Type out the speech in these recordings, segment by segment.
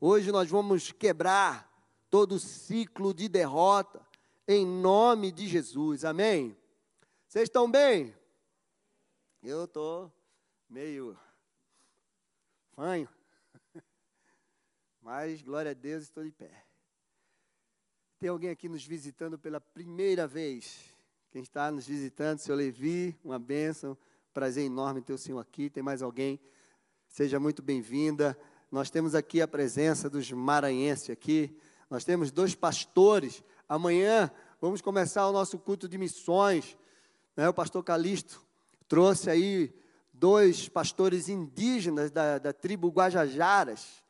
Hoje nós vamos quebrar todo o ciclo de derrota em nome de Jesus. Amém? Vocês estão bem? Eu estou meio fanho. Mas, glória a Deus, estou de pé. Tem alguém aqui nos visitando pela primeira vez? Quem está nos visitando, seu Levi, uma bênção. Prazer enorme ter o senhor aqui. Tem mais alguém? Seja muito bem-vinda. Nós temos aqui a presença dos maranhenses aqui. Nós temos dois pastores. Amanhã vamos começar o nosso culto de missões. Né? O pastor Calixto trouxe aí dois pastores indígenas da, da tribo Guajajaras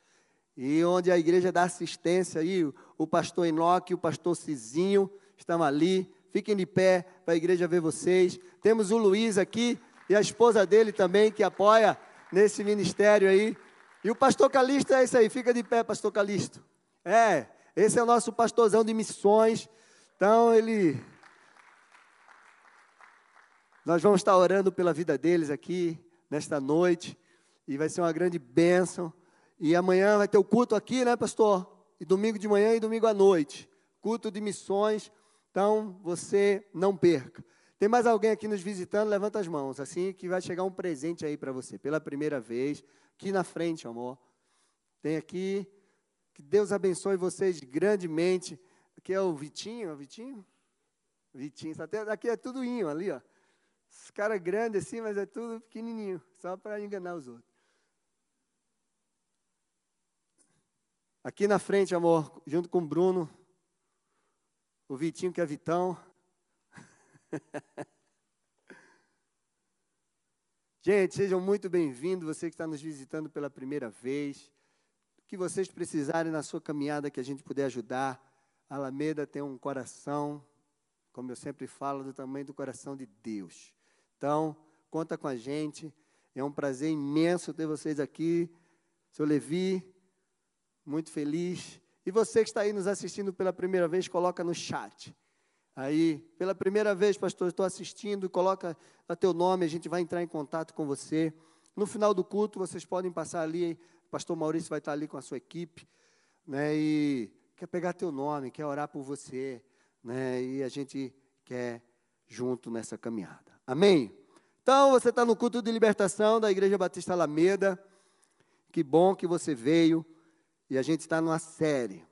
e onde a igreja dá assistência aí, o pastor Enoque e o pastor Cizinho estão ali. Fiquem de pé para a igreja ver vocês. Temos o Luiz aqui e a esposa dele também que apoia nesse ministério aí. E o pastor Calixto é isso aí, fica de pé, pastor Calixto. É, esse é o nosso pastorzão de missões. Então ele Nós vamos estar orando pela vida deles aqui nesta noite e vai ser uma grande bênção. E amanhã vai ter o culto aqui, né, pastor? E domingo de manhã e domingo à noite. Culto de missões. Então, você não perca. Tem mais alguém aqui nos visitando? Levanta as mãos, assim que vai chegar um presente aí para você, pela primeira vez. Aqui na frente, amor. Tem aqui. Que Deus abençoe vocês grandemente. Aqui é o Vitinho, é o Vitinho? Vitinho, aqui é tudo inho ali, ó. Os caras grandes assim, mas é tudo pequenininho, só para enganar os outros. Aqui na frente, amor, junto com o Bruno, o Vitinho, que é Vitão. Gente, sejam muito bem-vindos, você que está nos visitando pela primeira vez. O que vocês precisarem na sua caminhada que a gente puder ajudar. A Alameda tem um coração, como eu sempre falo, do tamanho do coração de Deus. Então, conta com a gente. É um prazer imenso ter vocês aqui. Seu Levi, muito feliz. E você que está aí nos assistindo pela primeira vez, coloca no chat. Aí, pela primeira vez, pastor, estou assistindo, coloca o teu nome, a gente vai entrar em contato com você. No final do culto, vocês podem passar ali, pastor Maurício vai estar ali com a sua equipe, né, e quer pegar teu nome, quer orar por você, né, e a gente quer junto nessa caminhada. Amém? Então, você está no culto de libertação da Igreja Batista Alameda, que bom que você veio. E a gente está numa série,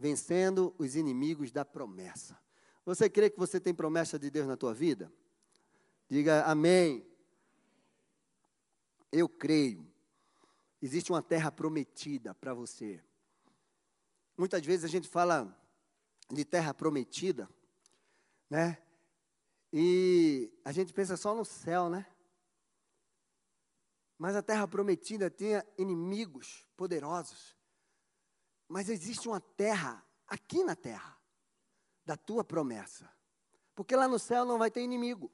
Vencendo os Inimigos da Promessa. Você crê que você tem promessa de Deus na tua vida? Diga amém. Eu creio. Existe uma terra prometida para você. Muitas vezes a gente fala de terra prometida, né? E a gente pensa só no céu, né? Mas a terra prometida tinha inimigos poderosos. Mas existe uma terra aqui na terra da tua promessa. Porque lá no céu não vai ter inimigo.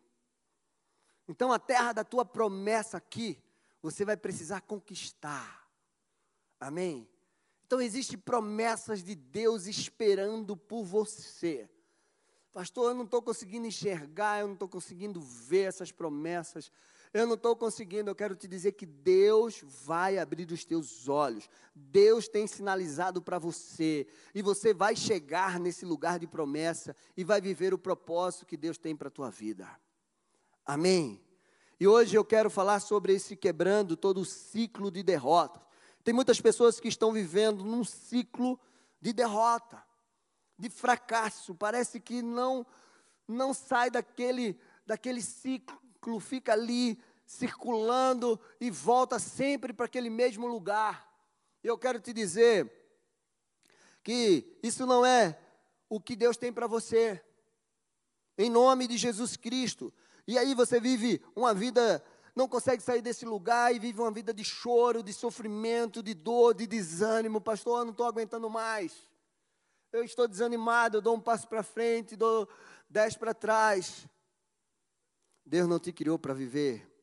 Então a terra da tua promessa aqui, você vai precisar conquistar. Amém? Então existem promessas de Deus esperando por você. Pastor, eu não estou conseguindo enxergar, eu não estou conseguindo ver essas promessas. Eu não estou conseguindo, eu quero te dizer que Deus vai abrir os teus olhos. Deus tem sinalizado para você. E você vai chegar nesse lugar de promessa e vai viver o propósito que Deus tem para a tua vida. Amém? E hoje eu quero falar sobre esse quebrando todo o ciclo de derrota. Tem muitas pessoas que estão vivendo num ciclo de derrota, de fracasso. Parece que não não sai daquele daquele ciclo fica ali circulando e volta sempre para aquele mesmo lugar. Eu quero te dizer que isso não é o que Deus tem para você. Em nome de Jesus Cristo. E aí você vive uma vida, não consegue sair desse lugar e vive uma vida de choro, de sofrimento, de dor, de desânimo. Pastor, eu não estou aguentando mais. Eu estou desanimado, eu dou um passo para frente, dou dez para trás. Deus não te criou para viver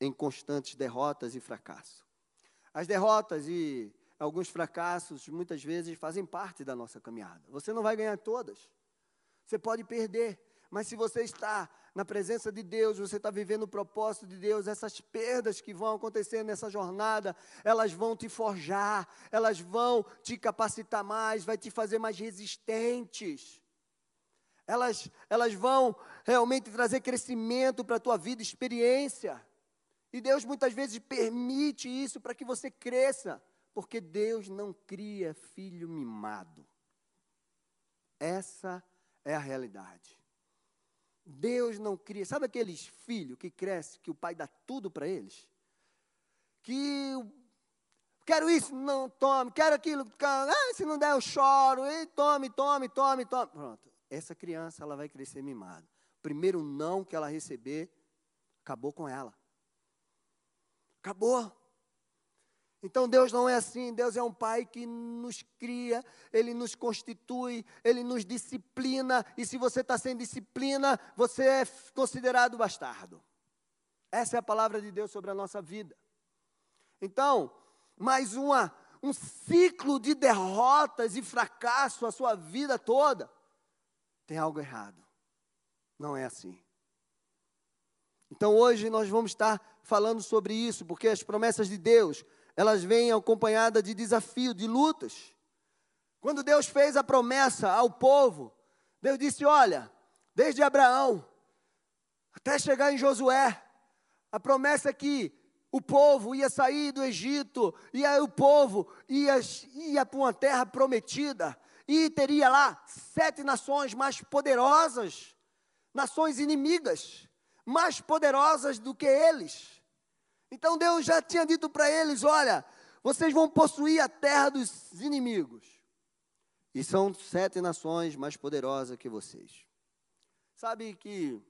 em constantes derrotas e fracassos. As derrotas e alguns fracassos, muitas vezes, fazem parte da nossa caminhada. Você não vai ganhar todas. Você pode perder, Mas se você está na presença de Deus, você está vivendo o propósito de Deus, essas perdas que vão acontecer nessa jornada, elas vão te forjar, elas vão te capacitar mais, vai te fazer mais resistentes. Elas, elas vão realmente trazer crescimento para a tua vida, experiência. E Deus muitas vezes permite isso para que você cresça, porque Deus não cria filho mimado. Essa é a realidade. Deus não cria. Sabe aqueles filhos que crescem, que o pai dá tudo para eles? Que quero isso, não tome, quero aquilo, ah, se não der eu choro, e tome, tome, tome, tome. Pronto. Essa criança ela vai crescer mimada. Primeiro não que ela receber, acabou com ela. Acabou. Então Deus não é assim, Deus é um pai que nos cria, Ele nos constitui, Ele nos disciplina, e se você está sem disciplina, você é considerado bastardo. Essa é a palavra de Deus sobre a nossa vida. Então, mais uma, um ciclo de derrotas e fracasso a sua vida toda, tem algo errado. Não é assim. Então hoje nós vamos estar falando sobre isso, porque as promessas de Deus elas vêm acompanhadas de desafio, de lutas. Quando Deus fez a promessa ao povo, Deus disse: Olha, desde Abraão até chegar em Josué, a promessa é que o povo ia sair do Egito, e aí o povo ia, ia para uma terra prometida, e teria lá sete nações mais poderosas, nações inimigas, mais poderosas do que eles. Então Deus já tinha dito para eles: olha, vocês vão possuir a terra dos inimigos. E são sete nações mais poderosas que vocês. Sabe que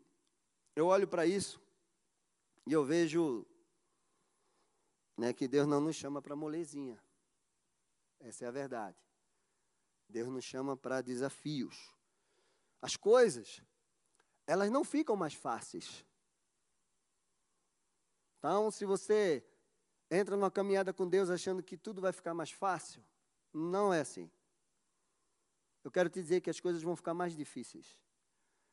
eu olho para isso e eu vejo né, que Deus não nos chama para molezinha. Essa é a verdade. Deus nos chama para desafios. As coisas, elas não ficam mais fáceis. Então, se você entra numa caminhada com Deus achando que tudo vai ficar mais fácil, não é assim. Eu quero te dizer que as coisas vão ficar mais difíceis.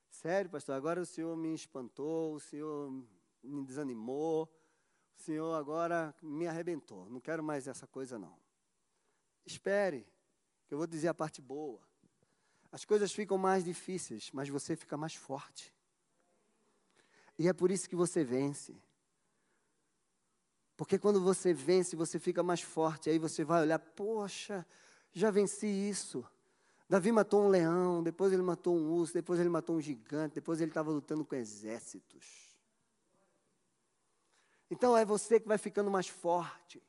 Sério, pastor, agora o Senhor me espantou, o Senhor me desanimou, o Senhor agora me arrebentou. Não quero mais essa coisa, não. Espere, que eu vou dizer a parte boa. As coisas ficam mais difíceis, mas você fica mais forte. E é por isso que você vence. Porque quando você vence, você fica mais forte. Aí você vai olhar, poxa, já venci isso. Davi matou um leão, depois ele matou um urso, depois ele matou um gigante, depois ele estava lutando com exércitos. Então é você que vai ficando mais forte.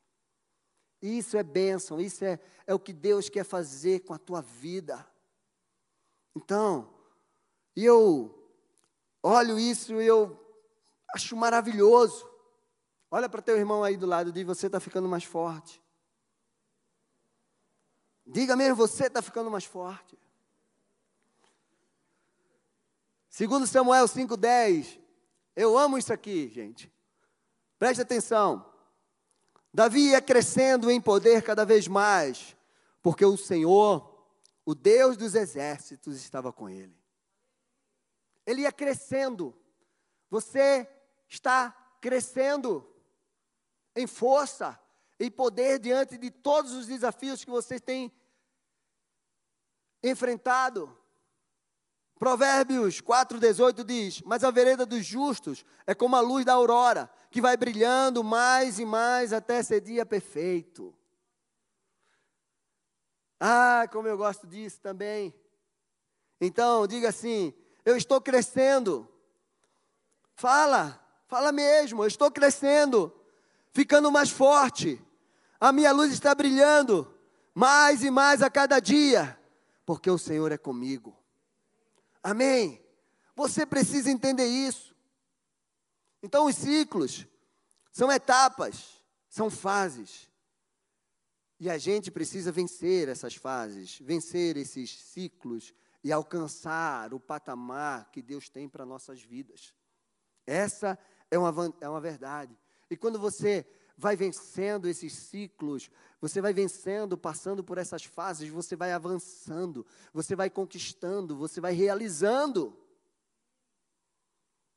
Isso é bênção, isso é, é o que Deus quer fazer com a tua vida. Então, e eu olho isso e eu acho maravilhoso. Olha para teu irmão aí do lado, diz: Você está ficando mais forte. Diga mesmo, você está ficando mais forte. Segundo Samuel 5,10, eu amo isso aqui, gente. Preste atenção. Davi ia crescendo em poder cada vez mais, porque o Senhor, o Deus dos exércitos, estava com ele. Ele ia crescendo. Você está crescendo em força, em poder diante de todos os desafios que você tem enfrentado. Provérbios 4,18 diz: Mas a vereda dos justos é como a luz da aurora, que vai brilhando mais e mais até ser dia perfeito. Ah, como eu gosto disso também. Então, diga assim: Eu estou crescendo. Fala, fala mesmo, eu estou crescendo ficando mais forte. A minha luz está brilhando mais e mais a cada dia, porque o Senhor é comigo. Amém? Você precisa entender isso. Então, os ciclos são etapas, são fases. E a gente precisa vencer essas fases, vencer esses ciclos e alcançar o patamar que Deus tem para nossas vidas. Essa é uma, é uma verdade. E quando você vai vencendo esses ciclos, você vai vencendo, passando por essas fases, você vai avançando, você vai conquistando, você vai realizando.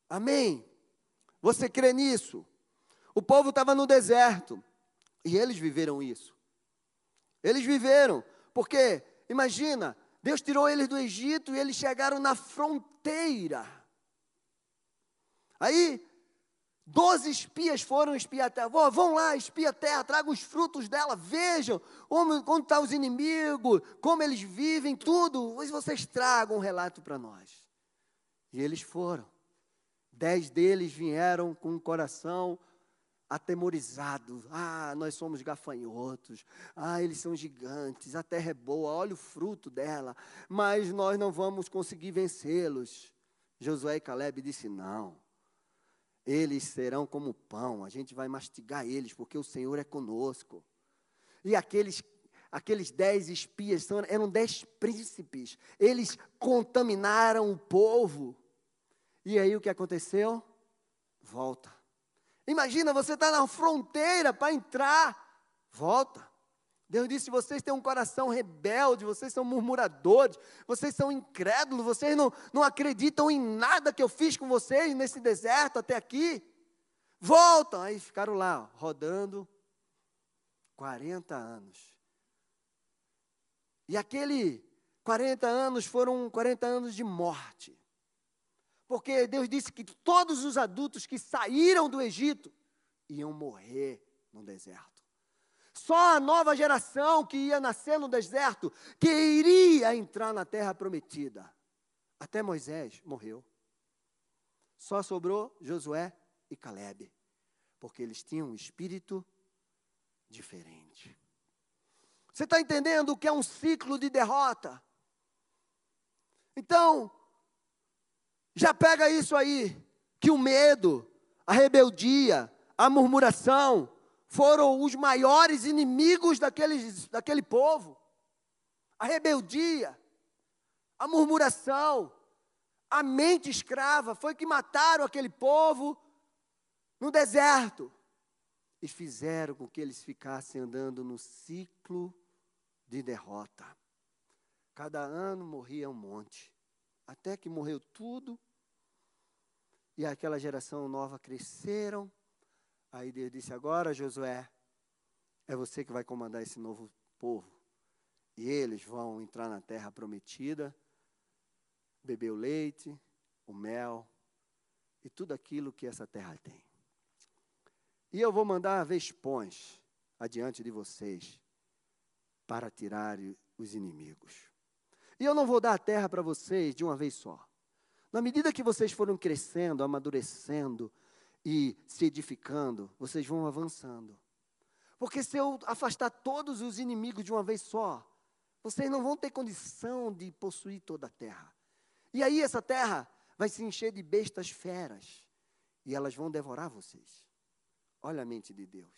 Amém? Você crê nisso? O povo estava no deserto e eles viveram isso. Eles viveram, porque, imagina, Deus tirou eles do Egito e eles chegaram na fronteira. Aí, doze espias foram espiar a terra. Vão lá, espia a terra, tragam os frutos dela, vejam onde estão tá os inimigos, como eles vivem, tudo. Vocês tragam um relato para nós. E eles foram. Dez deles vieram com o coração atemorizado. Ah, nós somos gafanhotos. Ah, eles são gigantes. A terra é boa, olha o fruto dela. Mas nós não vamos conseguir vencê-los. Josué e Caleb disse: Não. Eles serão como pão, a gente vai mastigar eles, porque o Senhor é conosco. E aqueles aqueles dez espias eram dez príncipes. Eles contaminaram o povo. E aí o que aconteceu? Volta. Imagina, você está na fronteira para entrar, volta. Deus disse: vocês têm um coração rebelde, vocês são murmuradores, vocês são incrédulos, vocês não, não acreditam em nada que eu fiz com vocês nesse deserto até aqui. Voltam. Aí ficaram lá, rodando 40 anos. E aquele 40 anos foram 40 anos de morte. Porque Deus disse que todos os adultos que saíram do Egito iam morrer no deserto. Só a nova geração que ia nascer no deserto, que iria entrar na terra prometida. Até Moisés morreu. Só sobrou Josué e Caleb, porque eles tinham um espírito diferente. Você está entendendo o que é um ciclo de derrota? Então, já pega isso aí, que o medo, a rebeldia, a murmuração foram os maiores inimigos daqueles, daquele povo. A rebeldia, a murmuração, a mente escrava foi que mataram aquele povo no deserto e fizeram com que eles ficassem andando no ciclo de derrota. Cada ano morria um monte até que morreu tudo, e aquela geração nova cresceram. Aí Deus disse: Agora, Josué, é você que vai comandar esse novo povo. E eles vão entrar na terra prometida, beber o leite, o mel e tudo aquilo que essa terra tem. E eu vou mandar vespões adiante de vocês para tirar os inimigos. E eu não vou dar a terra para vocês de uma vez só. Na medida que vocês foram crescendo, amadurecendo e se edificando, vocês vão avançando. Porque se eu afastar todos os inimigos de uma vez só, vocês não vão ter condição de possuir toda a terra. E aí essa terra vai se encher de bestas feras e elas vão devorar vocês. Olha a mente de Deus.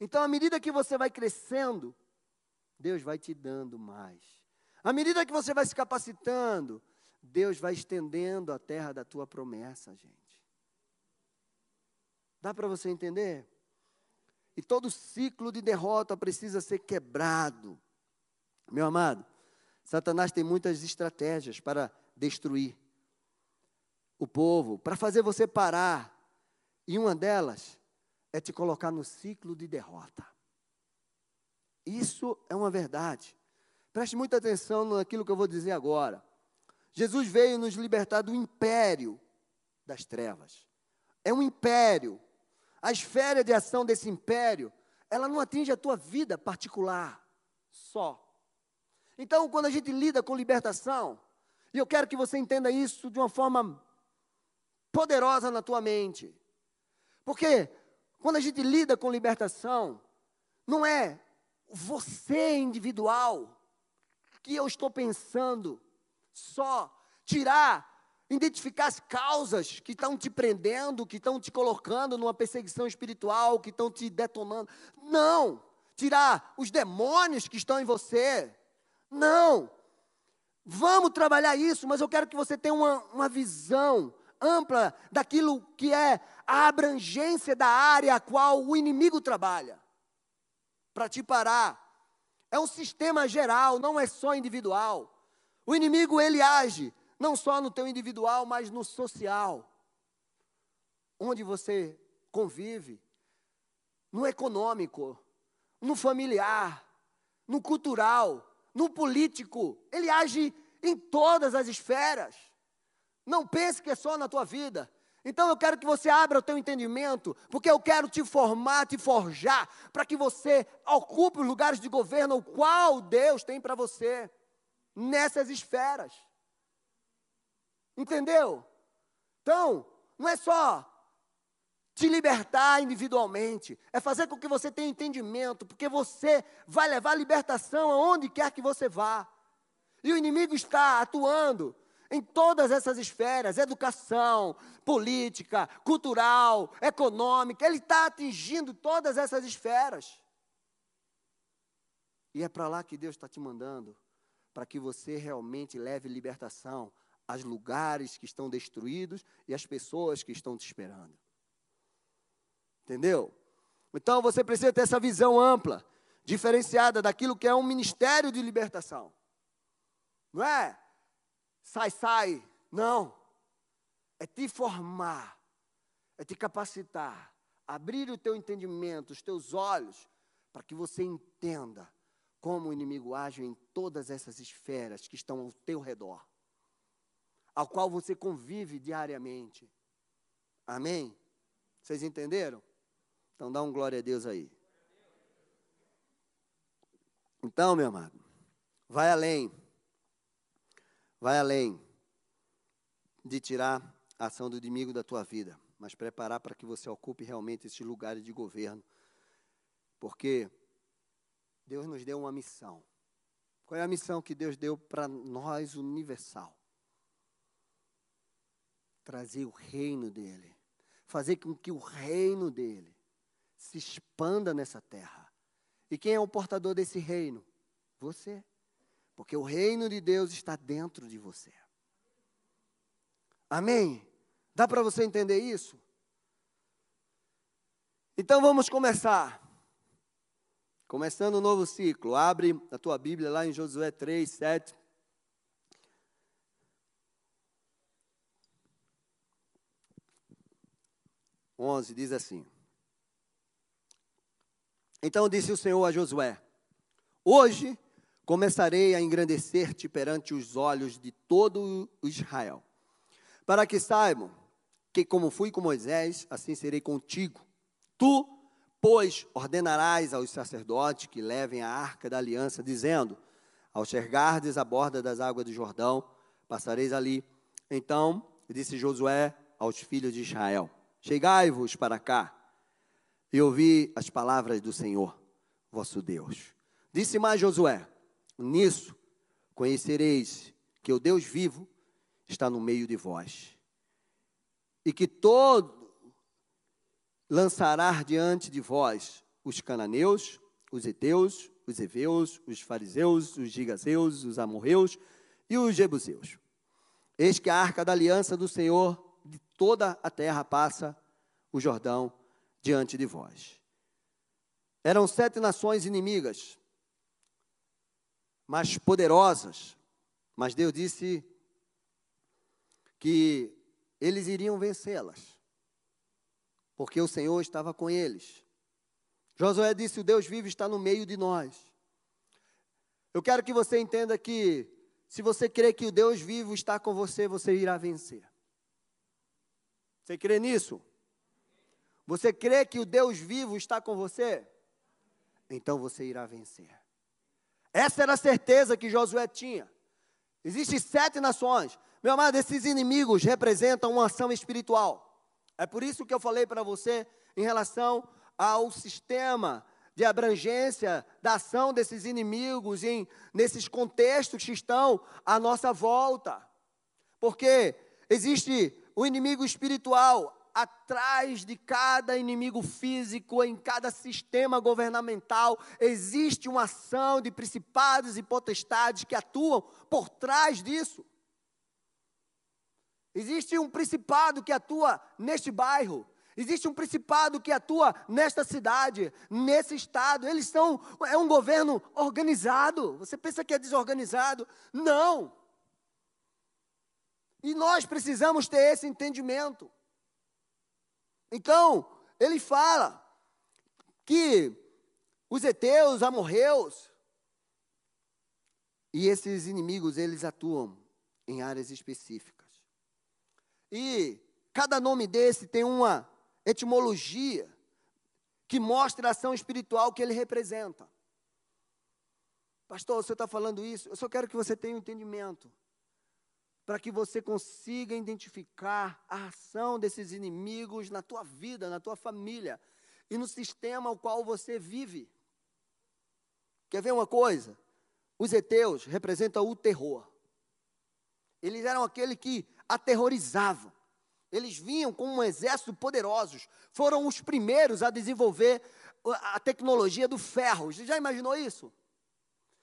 Então, à medida que você vai crescendo, Deus vai te dando mais. À medida que você vai se capacitando, Deus vai estendendo a terra da tua promessa, gente. Dá para você entender? E todo ciclo de derrota precisa ser quebrado. Meu amado, Satanás tem muitas estratégias para destruir o povo, para fazer você parar. E uma delas é te colocar no ciclo de derrota. Isso é uma verdade. Preste muita atenção naquilo que eu vou dizer agora. Jesus veio nos libertar do império das trevas. É um império. A esfera de ação desse império, ela não atinge a tua vida particular só. Então, quando a gente lida com libertação, e eu quero que você entenda isso de uma forma poderosa na tua mente. Porque quando a gente lida com libertação, não é você individual que eu estou pensando só tirar, identificar as causas que estão te prendendo, que estão te colocando numa perseguição espiritual, que estão te detonando. Não! Tirar os demônios que estão em você. Não! Vamos trabalhar isso, mas eu quero que você tenha uma, uma visão ampla daquilo que é a abrangência da área a qual o inimigo trabalha. Para te parar, é um sistema geral, não é só individual. O inimigo ele age não só no teu individual, mas no social. onde você convive, no econômico, no familiar, no cultural, no político. Ele age em todas as esferas. Não pense que é só na tua vida. Então eu quero que você abra o teu entendimento, porque eu quero te formar, te forjar, para que você ocupe os lugares de governo o qual Deus tem para você nessas esferas. Entendeu? Então, não é só te libertar individualmente, é fazer com que você tenha entendimento, porque você vai levar libertação aonde quer que você vá. E o inimigo está atuando em todas essas esferas educação, política, cultural, econômica ele está atingindo todas essas esferas. E é para lá que Deus está te mandando, para que você realmente leve libertação aos lugares que estão destruídos e às pessoas que estão te esperando. Entendeu? Então você precisa ter essa visão ampla, diferenciada daquilo que é um ministério de libertação. Não é? Sai, sai. Não. É te formar, é te capacitar, abrir o teu entendimento, os teus olhos, para que você entenda como o inimigo age em todas essas esferas que estão ao teu redor, ao qual você convive diariamente. Amém? Vocês entenderam? Então dá um glória a Deus aí. Então, meu amado, vai além. Vai além de tirar a ação do inimigo da tua vida, mas preparar para que você ocupe realmente esses lugares de governo. Porque Deus nos deu uma missão. Qual é a missão que Deus deu para nós, universal? Trazer o reino dele. Fazer com que o reino dele se expanda nessa terra. E quem é o portador desse reino? Você. Porque o reino de Deus está dentro de você. Amém? Dá para você entender isso? Então vamos começar. Começando um novo ciclo. Abre a tua Bíblia lá em Josué 3, 7. Onze diz assim. Então disse o Senhor a Josué: Hoje começarei a engrandecer-te perante os olhos de todo Israel, para que saibam que, como fui com Moisés, assim serei contigo. Tu, pois, ordenarás aos sacerdotes que levem a arca da aliança, dizendo: Ao chegardes à borda das águas do Jordão, passareis ali. Então disse Josué aos filhos de Israel: Chegai-vos para cá e ouvi as palavras do Senhor, vosso Deus. Disse mais Josué: Nisso conhecereis que o Deus vivo está no meio de vós, e que todo lançará diante de vós os cananeus, os heteus, os heveus, os fariseus, os gigazeus, os amorreus e os jebuseus. Eis que a arca da aliança do Senhor de toda a terra passa o Jordão diante de vós. Eram sete nações inimigas, mais poderosas, mas Deus disse que eles iriam vencê-las, porque o Senhor estava com eles. Josué disse: O Deus vivo está no meio de nós. Eu quero que você entenda que, se você crê que o Deus vivo está com você, você irá vencer. Você crê nisso? Você crê que o Deus vivo está com você? Então você irá vencer. Essa era a certeza que Josué tinha. Existem sete nações. Meu amado, esses inimigos representam uma ação espiritual. É por isso que eu falei para você em relação ao sistema de abrangência da ação desses inimigos em, nesses contextos que estão à nossa volta. Porque existe o inimigo espiritual, atrás de cada inimigo físico, em cada sistema governamental, existe uma ação de principados e potestades que atuam por trás disso. Existe um principado que atua neste bairro, existe um principado que atua nesta cidade, nesse estado. Eles são é um governo organizado. Você pensa que é desorganizado? Não. E nós precisamos ter esse entendimento. Então, ele fala que os heteus, amorreus, e esses inimigos, eles atuam em áreas específicas. E cada nome desse tem uma etimologia que mostra a ação espiritual que ele representa. Pastor, você está falando isso? Eu só quero que você tenha um entendimento. Para que você consiga identificar a ação desses inimigos na tua vida, na tua família e no sistema ao qual você vive. Quer ver uma coisa? Os heteus representam o terror. Eles eram aquele que aterrorizavam. Eles vinham com um exército poderosos. Foram os primeiros a desenvolver a tecnologia do ferro. Você já imaginou isso?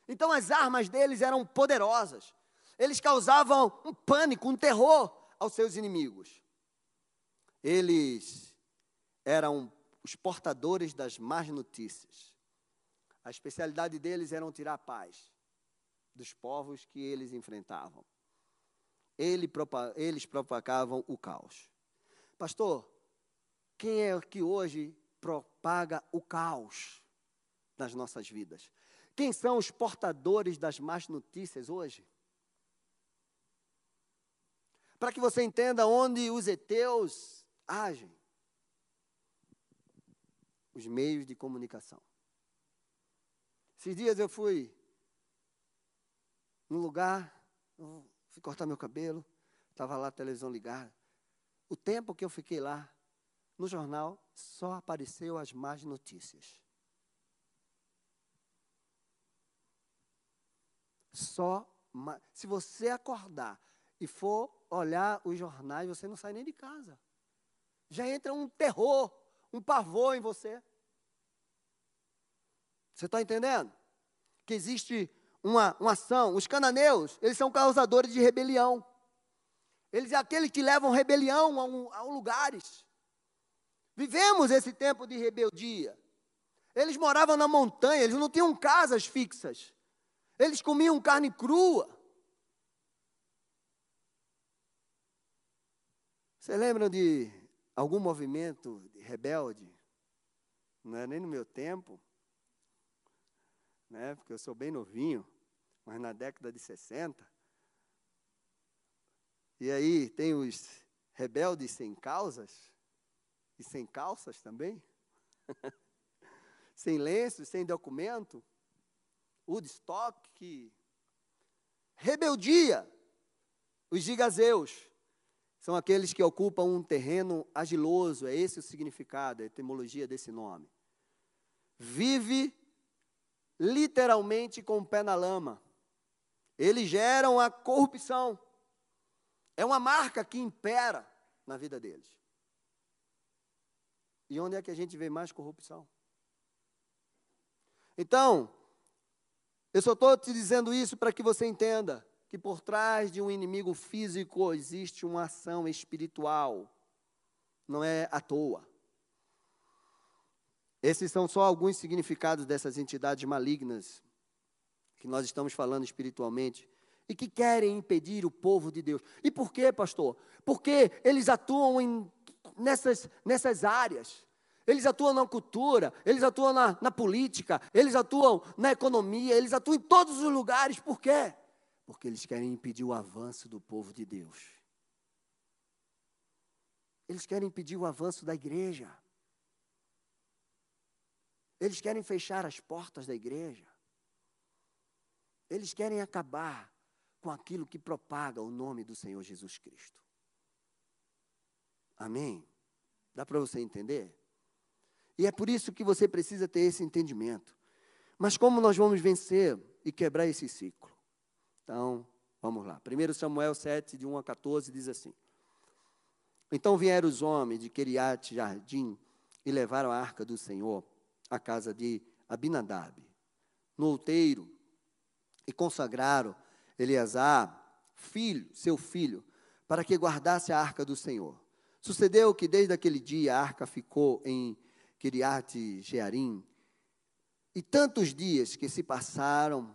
Então as armas deles eram poderosas. Eles causavam um pânico, um terror aos seus inimigos. Eles eram os portadores das más notícias. A especialidade deles era tirar a paz dos povos que eles enfrentavam. eles propagavam o caos. Pastor, quem é que hoje propaga o caos nas nossas vidas? Quem são os portadores das más notícias hoje? Para que você entenda onde os heteus agem. Os meios de comunicação. Esses dias eu fui num lugar, fui cortar meu cabelo, estava lá a televisão ligada. O tempo que eu fiquei lá, no jornal, só apareceu as más notícias. Só, se você acordar e for olhar os jornais, você não sai nem de casa. Já entra um terror, um pavor em você. Você está entendendo? Que existe uma, uma ação. Os cananeus, eles são causadores de rebelião. Eles é aqueles que levam rebelião a, um, a lugares. Vivemos esse tempo de rebeldia. Eles moravam na montanha, eles não tinham casas fixas. Eles comiam carne crua. Você lembra de algum movimento rebelde? Não é nem no meu tempo né? Porque eu sou bem novinho, mas na década de 60. E aí tem os rebeldes sem causas e sem calças também. sem lenços, sem documento. Woodstock. Rebeldia. Os gigazeus são aqueles que ocupam um terreno agiloso, é esse o significado, a etimologia desse nome. Vive literalmente com o pé na lama. Eles geram a corrupção. É uma marca que impera na vida deles. E onde é que a gente vê mais corrupção? Então, eu só estou te dizendo isso para que você entenda que por trás de um inimigo físico existe uma ação espiritual. Não é à toa. Esses são só alguns significados dessas entidades malignas que nós estamos falando espiritualmente e que querem impedir o povo de Deus. E por quê, pastor? Porque eles atuam em, nessas, nessas áreas. Eles atuam na cultura, eles atuam na, na política, eles atuam na economia, eles atuam em todos os lugares. Por quê? Porque eles querem impedir o avanço do povo de Deus. Eles querem impedir o avanço da igreja. Eles querem fechar as portas da igreja. Eles querem acabar com aquilo que propaga o nome do Senhor Jesus Cristo. Amém? Dá para você entender? E é por isso que você precisa ter esse entendimento. Mas como nós vamos vencer e quebrar esse ciclo? Então, vamos lá. 1 Samuel 7, de 1 a 14, diz assim: Então vieram os homens de Queriate Jardim e levaram a arca do Senhor à casa de Abinadab, no outeiro, e consagraram Eleazar, filho, seu filho, para que guardasse a arca do Senhor. Sucedeu que desde aquele dia a arca ficou em Kiriat Jearim, e tantos dias que se passaram,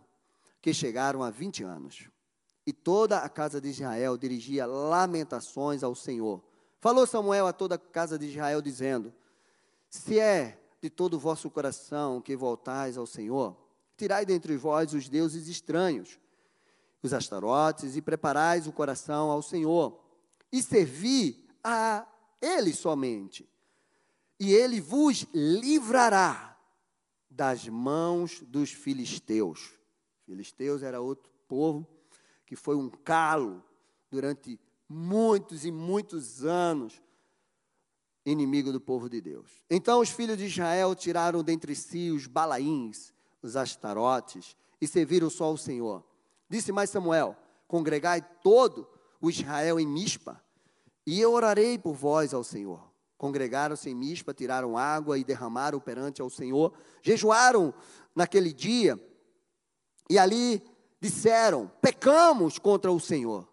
que chegaram a 20 anos. E toda a casa de Israel dirigia lamentações ao Senhor Falou Samuel a toda a casa de Israel, dizendo: Se é de todo o vosso coração que voltais ao Senhor, tirai dentre vós os deuses estranhos, os astarotes, e preparais o coração ao Senhor, e servi a Ele somente, e Ele vos livrará das mãos dos filisteus. Filisteus era outro povo que foi um calo durante muitos e muitos anos inimigo do povo de Deus. Então os filhos de Israel tiraram dentre si os balaíns, os astarotes, e serviram só ao Senhor. Disse mais Samuel: Congregai todo o Israel em Mispa, e eu orarei por vós ao Senhor. Congregaram-se em Mispa, tiraram água e derramaram perante ao Senhor, jejuaram naquele dia, e ali disseram: Pecamos contra o Senhor.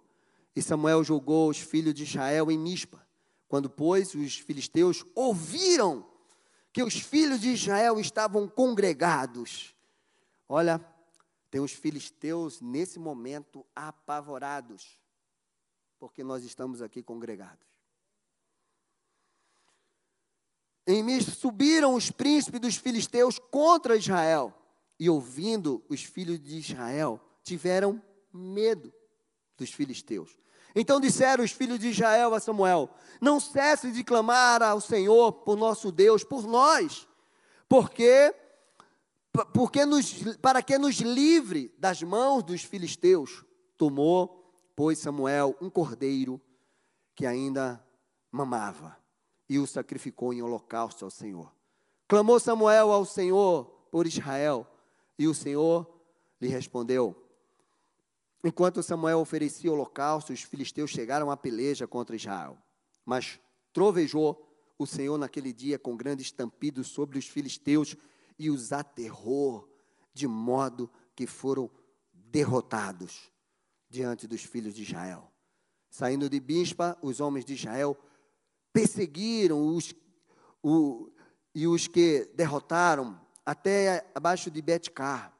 E Samuel julgou os filhos de Israel em Mispa. Quando, pois, os filisteus ouviram que os filhos de Israel estavam congregados. Olha, tem os filisteus nesse momento apavorados, porque nós estamos aqui congregados. Em Mispa subiram os príncipes dos filisteus contra Israel, e ouvindo os filhos de Israel, tiveram medo dos filisteus. Então disseram os filhos de Israel a Samuel: Não cesse de clamar ao Senhor por nosso Deus, por nós, porque porque nos, para que nos livre das mãos dos filisteus. Tomou, pois, Samuel um cordeiro que ainda mamava e o sacrificou em holocausto ao Senhor. Clamou Samuel ao Senhor por Israel e o Senhor lhe respondeu: Enquanto Samuel oferecia holocausto, os filisteus chegaram à peleja contra Israel. Mas trovejou o Senhor naquele dia com grande estampido sobre os filisteus e os aterrou, de modo que foram derrotados diante dos filhos de Israel. Saindo de Bispa, os homens de Israel perseguiram os, o, e os que derrotaram até abaixo de Betcar.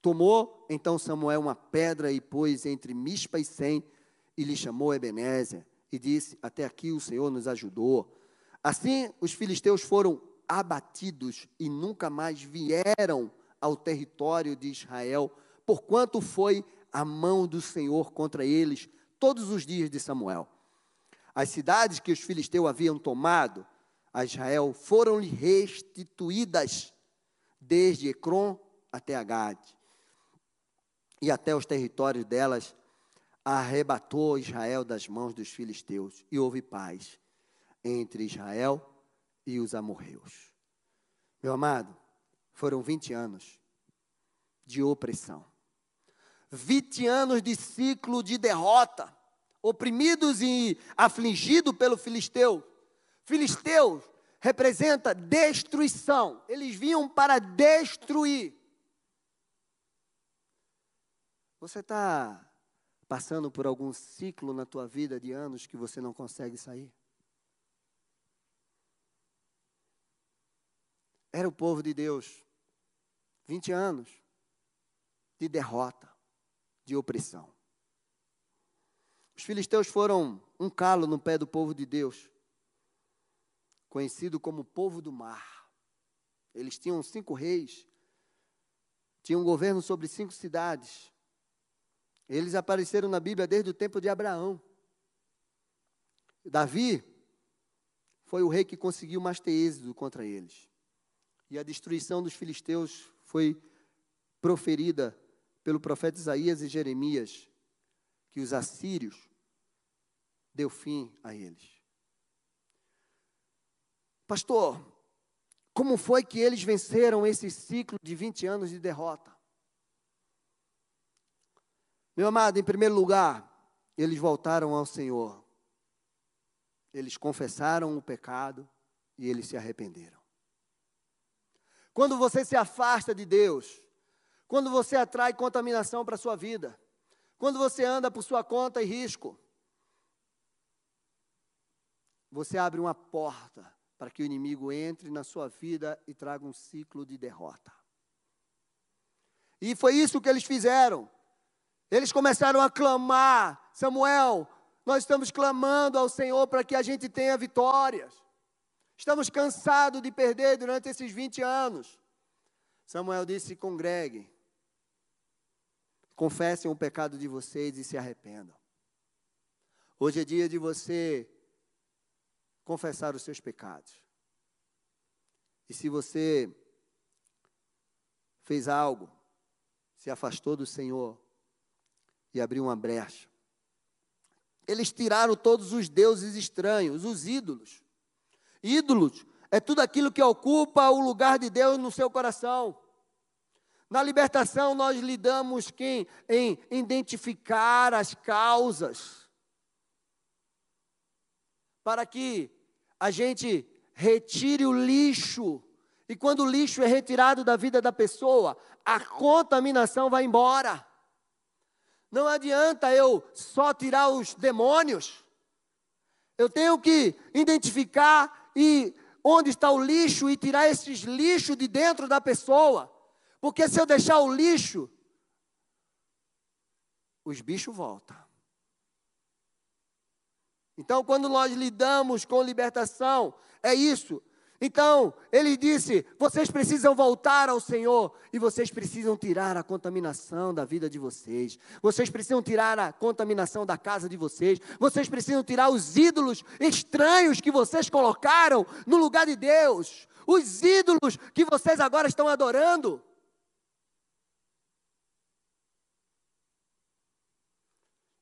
Tomou então Samuel uma pedra e pôs entre Mispa e Sem, e lhe chamou Ebenezer, e disse: Até aqui o Senhor nos ajudou. Assim os filisteus foram abatidos e nunca mais vieram ao território de Israel, porquanto foi a mão do Senhor contra eles todos os dias de Samuel. As cidades que os filisteus haviam tomado a Israel foram-lhe restituídas, desde Ecrom até Agade e até os territórios delas, arrebatou Israel das mãos dos filisteus, e houve paz entre Israel e os amorreus. Meu amado, foram 20 anos de opressão. 20 anos de ciclo de derrota, oprimidos e afligidos pelo filisteu. Filisteu representa destruição. Eles vinham para destruir. Você está passando por algum ciclo na tua vida de anos que você não consegue sair? Era o povo de Deus, 20 anos de derrota, de opressão. Os filisteus foram um calo no pé do povo de Deus, conhecido como povo do mar. Eles tinham cinco reis, tinham um governo sobre cinco cidades. Eles apareceram na Bíblia desde o tempo de Abraão. Davi foi o rei que conseguiu mais ter êxito contra eles. E a destruição dos filisteus foi proferida pelo profeta Isaías e Jeremias, que os assírios deu fim a eles. Pastor, como foi que eles venceram esse ciclo de 20 anos de derrota? Meu amado, em primeiro lugar, eles voltaram ao Senhor. Eles confessaram o pecado e eles se arrependeram. Quando você se afasta de Deus, quando você atrai contaminação para a sua vida, quando você anda por sua conta e risco, você abre uma porta para que o inimigo entre na sua vida e traga um ciclo de derrota. E foi isso que eles fizeram. Eles começaram a clamar: Samuel, nós estamos clamando ao Senhor para que a gente tenha vitórias. Estamos cansados de perder durante esses 20 anos. Samuel disse: congregue, confessem o pecado de vocês e se arrependam. Hoje é dia de você confessar os seus pecados. E se você fez algo, se afastou do Senhor e abriu uma brecha, eles tiraram todos os deuses estranhos, os ídolos. Ídolos é tudo aquilo que ocupa o lugar de Deus no seu coração. Na libertação, nós lidamos quem? em identificar as causas, para que a gente retire o lixo. E quando o lixo é retirado da vida da pessoa, a contaminação vai embora. Não adianta eu só tirar os demônios. Eu tenho que identificar e onde está o lixo e tirar esses lixos de dentro da pessoa. Porque se eu deixar o lixo, os bichos voltam. Então, quando nós lidamos com libertação, é isso. Então, ele disse: vocês precisam voltar ao Senhor e vocês precisam tirar a contaminação da vida de vocês. Vocês precisam tirar a contaminação da casa de vocês. Vocês precisam tirar os ídolos estranhos que vocês colocaram no lugar de Deus. Os ídolos que vocês agora estão adorando.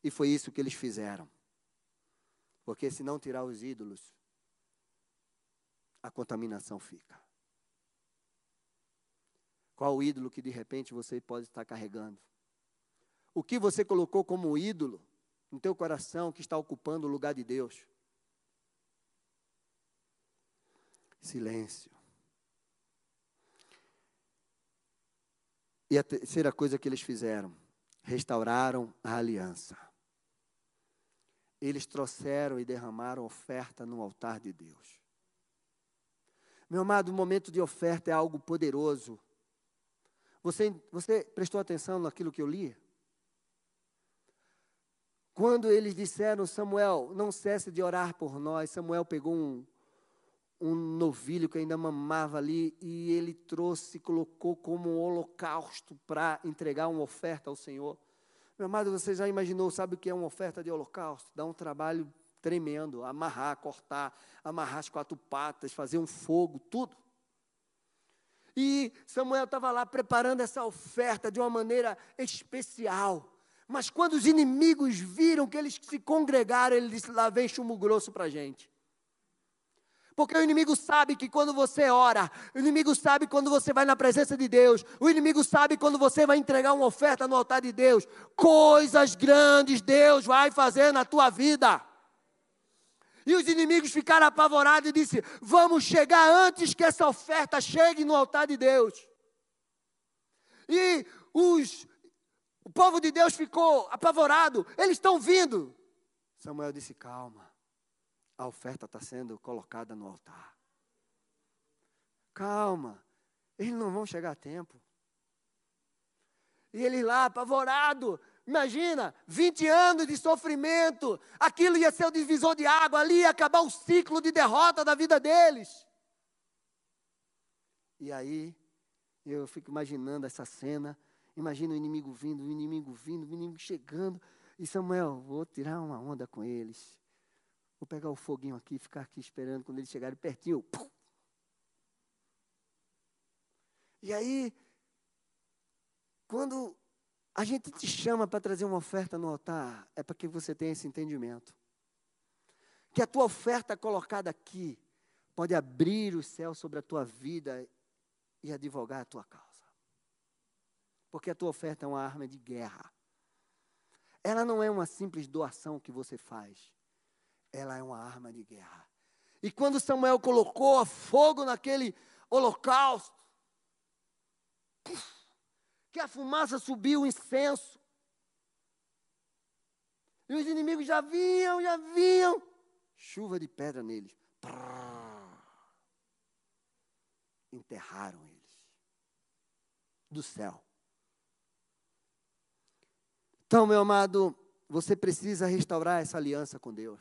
E foi isso que eles fizeram. Porque se não tirar os ídolos, a contaminação fica. Qual o ídolo que de repente você pode estar carregando? O que você colocou como ídolo no teu coração que está ocupando o lugar de Deus? Silêncio. E a terceira coisa que eles fizeram, restauraram a aliança. Eles trouxeram e derramaram oferta no altar de Deus. Meu amado, o momento de oferta é algo poderoso. Você, você prestou atenção naquilo que eu li? Quando eles disseram, Samuel, não cesse de orar por nós, Samuel pegou um, um novilho que ainda mamava ali e ele trouxe, colocou como um holocausto para entregar uma oferta ao Senhor. Meu amado, você já imaginou, sabe o que é uma oferta de holocausto? Dá um trabalho tremendo, amarrar, cortar, amarrar as quatro patas, fazer um fogo, tudo. E Samuel estava lá preparando essa oferta de uma maneira especial. Mas quando os inimigos viram que eles se congregaram, ele disse: lá vem chumbo grosso para a gente. Porque o inimigo sabe que quando você ora, o inimigo sabe quando você vai na presença de Deus, o inimigo sabe quando você vai entregar uma oferta no altar de Deus, coisas grandes Deus vai fazer na tua vida. E os inimigos ficaram apavorados e disse: Vamos chegar antes que essa oferta chegue no altar de Deus. E os, o povo de Deus ficou apavorado. Eles estão vindo. Samuel disse: Calma, a oferta está sendo colocada no altar. Calma, eles não vão chegar a tempo. E ele lá, apavorado, Imagina, 20 anos de sofrimento, aquilo ia ser o divisor de água, ali ia acabar o ciclo de derrota da vida deles. E aí, eu fico imaginando essa cena, imagina o inimigo vindo, o inimigo vindo, o inimigo chegando, e Samuel, vou tirar uma onda com eles. Vou pegar o foguinho aqui, ficar aqui esperando quando eles chegarem pertinho. Pum. E aí, quando a gente te chama para trazer uma oferta no altar, é para que você tenha esse entendimento. Que a tua oferta colocada aqui pode abrir o céu sobre a tua vida e advogar a tua causa. Porque a tua oferta é uma arma de guerra. Ela não é uma simples doação que você faz. Ela é uma arma de guerra. E quando Samuel colocou fogo naquele holocausto, que a fumaça subiu, o incenso. E os inimigos já vinham, já vinham. Chuva de pedra neles. Enterraram eles. Do céu. Então, meu amado, você precisa restaurar essa aliança com Deus.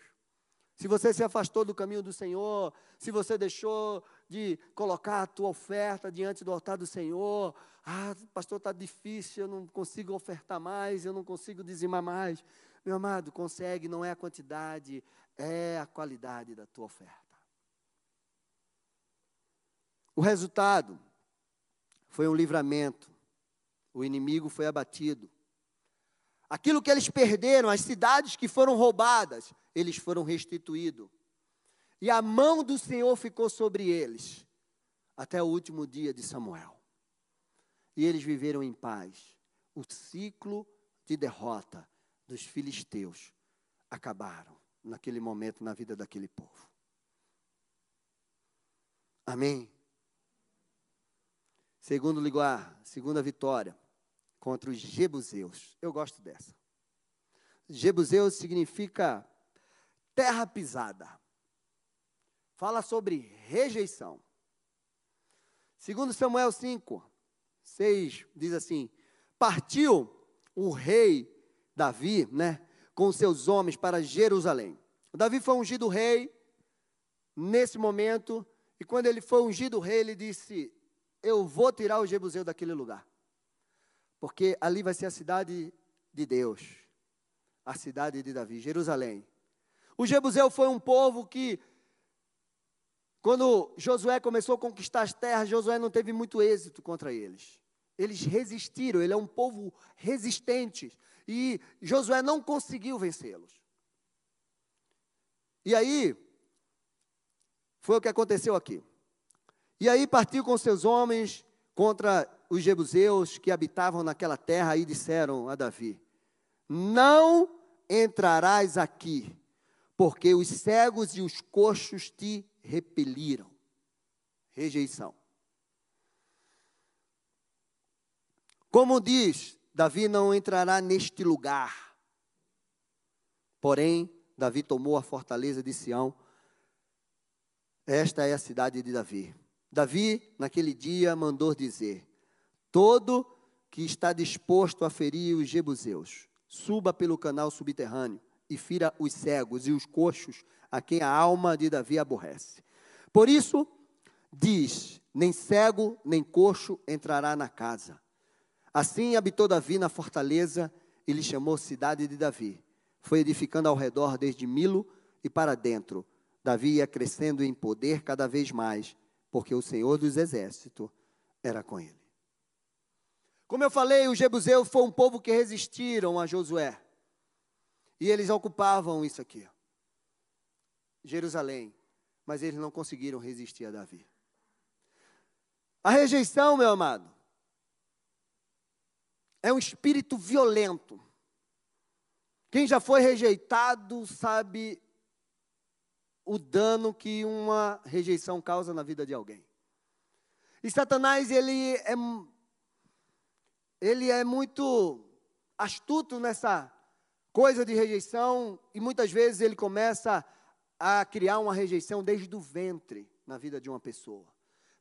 Se você se afastou do caminho do Senhor, se você deixou de colocar a tua oferta diante do altar do Senhor, ah, pastor, está difícil, eu não consigo ofertar mais, eu não consigo dizimar mais. Meu amado, consegue, não é a quantidade, é a qualidade da tua oferta. O resultado foi um livramento. O inimigo foi abatido. Aquilo que eles perderam, as cidades que foram roubadas, eles foram restituídos. E a mão do Senhor ficou sobre eles até o último dia de Samuel. E eles viveram em paz. O ciclo de derrota dos filisteus acabaram naquele momento na vida daquele povo. Amém. Segundo lugar, segunda vitória contra os jebuseus. Eu gosto dessa. Jebuseus significa terra pisada. Fala sobre rejeição. Segundo Samuel 5, 6 diz assim: Partiu o rei Davi, né, com seus homens para Jerusalém. Davi foi ungido rei nesse momento, e quando ele foi ungido rei, ele disse: Eu vou tirar o Jebuseu daquele lugar, porque ali vai ser a cidade de Deus, a cidade de Davi, Jerusalém. O Jebuseu foi um povo que, quando Josué começou a conquistar as terras, Josué não teve muito êxito contra eles. Eles resistiram, ele é um povo resistente. E Josué não conseguiu vencê-los. E aí, foi o que aconteceu aqui. E aí partiu com seus homens contra os jebuseus que habitavam naquela terra e disseram a Davi: Não entrarás aqui, porque os cegos e os coxos te repeliram. Rejeição. Como diz, Davi não entrará neste lugar. Porém, Davi tomou a fortaleza de Sião. Esta é a cidade de Davi. Davi, naquele dia, mandou dizer: Todo que está disposto a ferir os jebuseus, suba pelo canal subterrâneo e fira os cegos e os coxos, a quem a alma de Davi aborrece. Por isso, diz: nem cego nem coxo entrará na casa. Assim habitou Davi na fortaleza e lhe chamou cidade de Davi. Foi edificando ao redor desde Milo e para dentro. Davi ia crescendo em poder cada vez mais, porque o Senhor dos exércitos era com ele. Como eu falei, os jebuseus foi um povo que resistiram a Josué. E eles ocupavam isso aqui. Jerusalém. Mas eles não conseguiram resistir a Davi. A rejeição, meu amado, é um espírito violento. Quem já foi rejeitado sabe o dano que uma rejeição causa na vida de alguém. E Satanás, ele é, ele é muito astuto nessa coisa de rejeição, e muitas vezes ele começa a criar uma rejeição desde o ventre na vida de uma pessoa.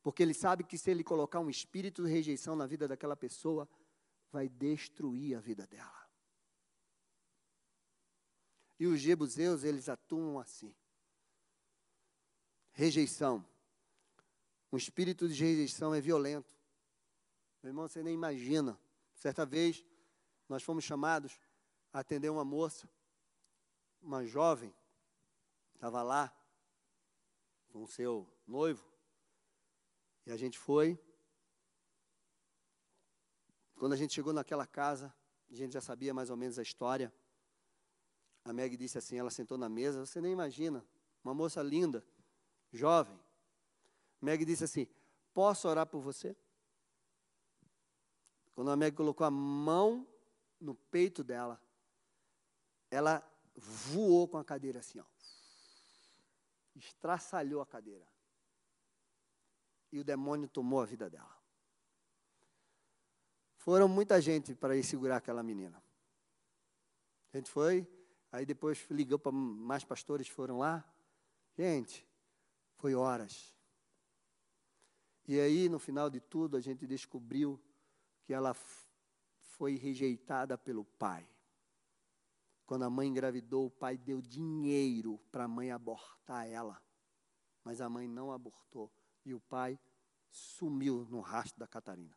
Porque ele sabe que se ele colocar um espírito de rejeição na vida daquela pessoa, vai destruir a vida dela. E os jebuseus, eles atuam assim. Rejeição. O espírito de rejeição é violento. Meu irmão, você nem imagina. Certa vez, nós fomos chamados a atender uma moça, uma jovem, estava lá com o seu noivo, e a gente foi, quando a gente chegou naquela casa, a gente já sabia mais ou menos a história. A Meg disse assim: ela sentou na mesa, você nem imagina, uma moça linda, jovem. Meg disse assim: Posso orar por você? Quando a Meg colocou a mão no peito dela, ela voou com a cadeira assim, ó. Estraçalhou a cadeira. E o demônio tomou a vida dela. Foram muita gente para ir segurar aquela menina. A gente foi, aí depois ligou para mais pastores foram lá. Gente, foi horas. E aí, no final de tudo, a gente descobriu que ela foi rejeitada pelo pai. Quando a mãe engravidou, o pai deu dinheiro para a mãe abortar ela. Mas a mãe não abortou. E o pai sumiu no rastro da Catarina.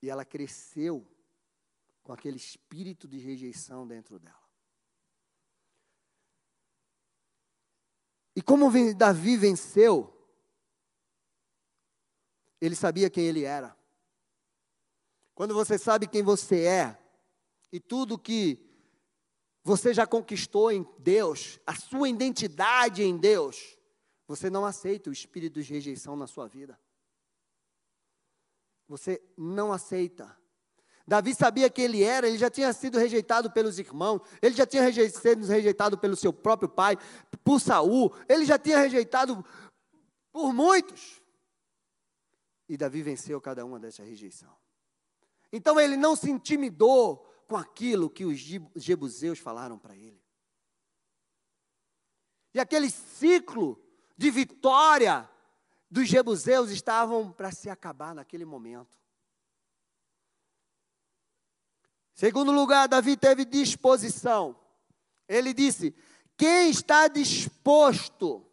E ela cresceu com aquele espírito de rejeição dentro dela. E como Davi venceu, ele sabia quem ele era. Quando você sabe quem você é, e tudo que você já conquistou em Deus, a sua identidade em Deus, você não aceita o espírito de rejeição na sua vida. Você não aceita. Davi sabia que ele era, ele já tinha sido rejeitado pelos irmãos, ele já tinha sido rejeitado pelo seu próprio pai, por Saul, ele já tinha rejeitado por muitos. E Davi venceu cada uma dessa rejeição. Então ele não se intimidou com aquilo que os jebuseus falaram para ele. E aquele ciclo de vitória dos jebuseus estavam para se acabar naquele momento. Segundo lugar, Davi teve disposição. Ele disse: Quem está disposto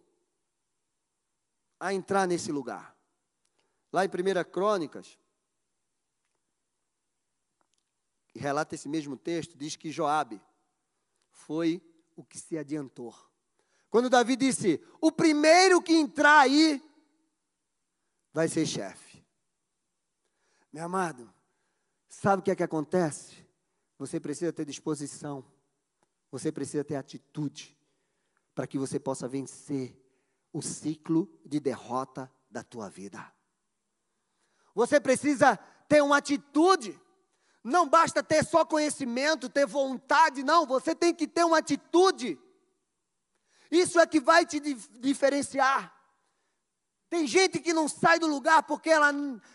a entrar nesse lugar? Lá em 1 Crônicas, relata esse mesmo texto, diz que Joabe foi o que se adiantou. Quando Davi disse: O primeiro que entrar aí vai ser chefe. Meu amado, sabe o que é que acontece? Você precisa ter disposição, você precisa ter atitude, para que você possa vencer o ciclo de derrota da tua vida. Você precisa ter uma atitude. Não basta ter só conhecimento, ter vontade, não, você tem que ter uma atitude. Isso é que vai te diferenciar. Tem gente que não sai do lugar porque ela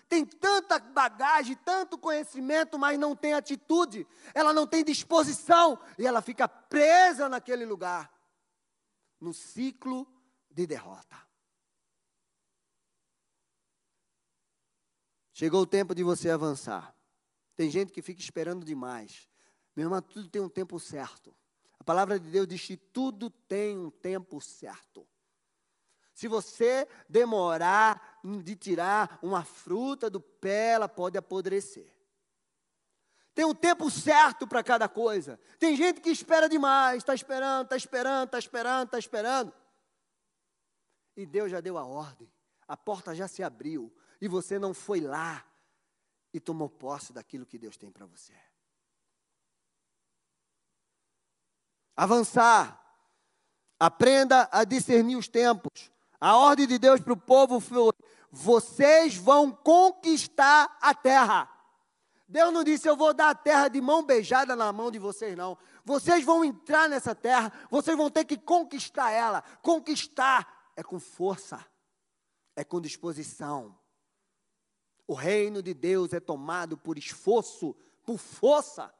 tem tanta bagagem, tanto conhecimento, mas não tem atitude, ela não tem disposição e ela fica presa naquele lugar, no ciclo de derrota. Chegou o tempo de você avançar. Tem gente que fica esperando demais. Meu irmão, tudo tem um tempo certo. A palavra de Deus diz que tudo tem um tempo certo. Se você demorar de tirar uma fruta do pé, ela pode apodrecer. Tem um tempo certo para cada coisa. Tem gente que espera demais, está esperando, está esperando, está esperando, está esperando. E Deus já deu a ordem, a porta já se abriu, e você não foi lá e tomou posse daquilo que Deus tem para você. Avançar. Aprenda a discernir os tempos. A ordem de Deus para o povo foi: vocês vão conquistar a terra. Deus não disse, eu vou dar a terra de mão beijada na mão de vocês, não. Vocês vão entrar nessa terra, vocês vão ter que conquistar ela. Conquistar é com força, é com disposição. O reino de Deus é tomado por esforço, por força.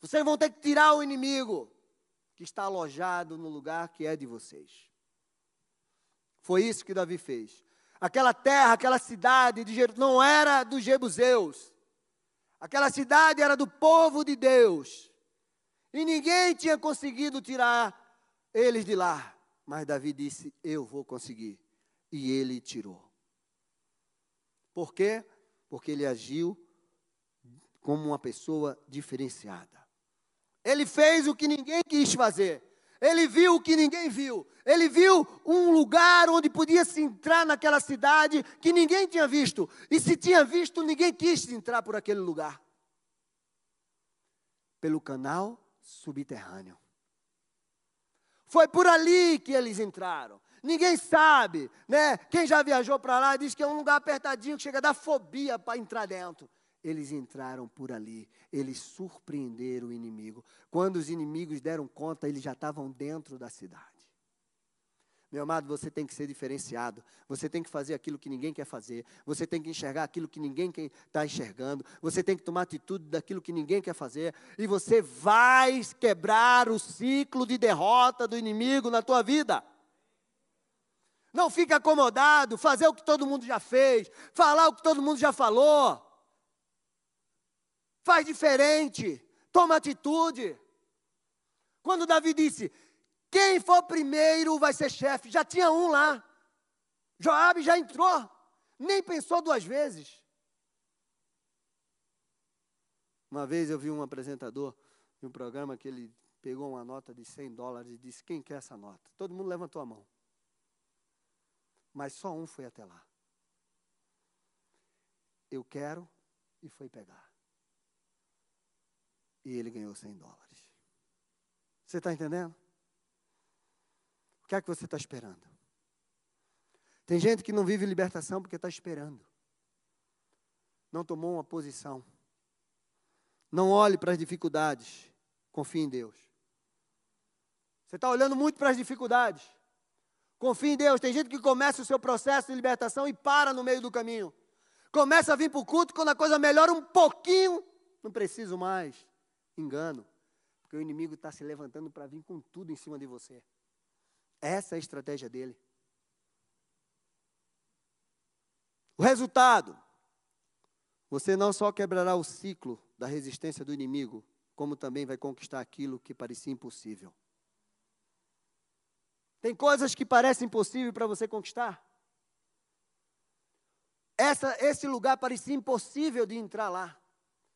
Vocês vão ter que tirar o inimigo que está alojado no lugar que é de vocês. Foi isso que Davi fez. Aquela terra, aquela cidade de Jerusalém não era dos jebuseus. Aquela cidade era do povo de Deus. E ninguém tinha conseguido tirar eles de lá. Mas Davi disse: Eu vou conseguir. E ele tirou. Por quê? Porque ele agiu como uma pessoa diferenciada. Ele fez o que ninguém quis fazer. Ele viu o que ninguém viu. Ele viu um lugar onde podia se entrar naquela cidade que ninguém tinha visto. E se tinha visto, ninguém quis entrar por aquele lugar. Pelo canal subterrâneo. Foi por ali que eles entraram. Ninguém sabe, né? Quem já viajou para lá diz que é um lugar apertadinho que chega a dar fobia para entrar dentro. Eles entraram por ali, eles surpreenderam o inimigo. Quando os inimigos deram conta, eles já estavam dentro da cidade. Meu amado, você tem que ser diferenciado. Você tem que fazer aquilo que ninguém quer fazer. Você tem que enxergar aquilo que ninguém está enxergando. Você tem que tomar atitude daquilo que ninguém quer fazer. E você vai quebrar o ciclo de derrota do inimigo na tua vida. Não fique acomodado, fazer o que todo mundo já fez, falar o que todo mundo já falou. faz diferente, toma atitude. Quando Davi disse: Quem for primeiro vai ser chefe, já tinha um lá. Joabe já entrou, nem pensou duas vezes. Uma vez eu vi um apresentador de um programa que ele pegou uma nota de 100 dólares e disse: Quem quer essa nota? Todo mundo levantou a mão. Mas só um foi até lá. Eu quero e foi pegar. E ele ganhou 100 dólares. Você está entendendo? O que é que você está esperando? Tem gente que não vive libertação porque está esperando. Não tomou uma posição. Não olhe para as dificuldades. Confie em Deus. Você está olhando muito para as dificuldades. Confie em Deus. Tem gente que começa o seu processo de libertação e para no meio do caminho. Começa a vir para o culto quando a coisa melhora um pouquinho. Não preciso mais. Engano. Porque o inimigo está se levantando para vir com tudo em cima de você. Essa é a estratégia dele. O resultado: você não só quebrará o ciclo da resistência do inimigo, como também vai conquistar aquilo que parecia impossível. Tem coisas que parecem impossíveis para você conquistar? Essa, esse lugar parecia impossível de entrar lá.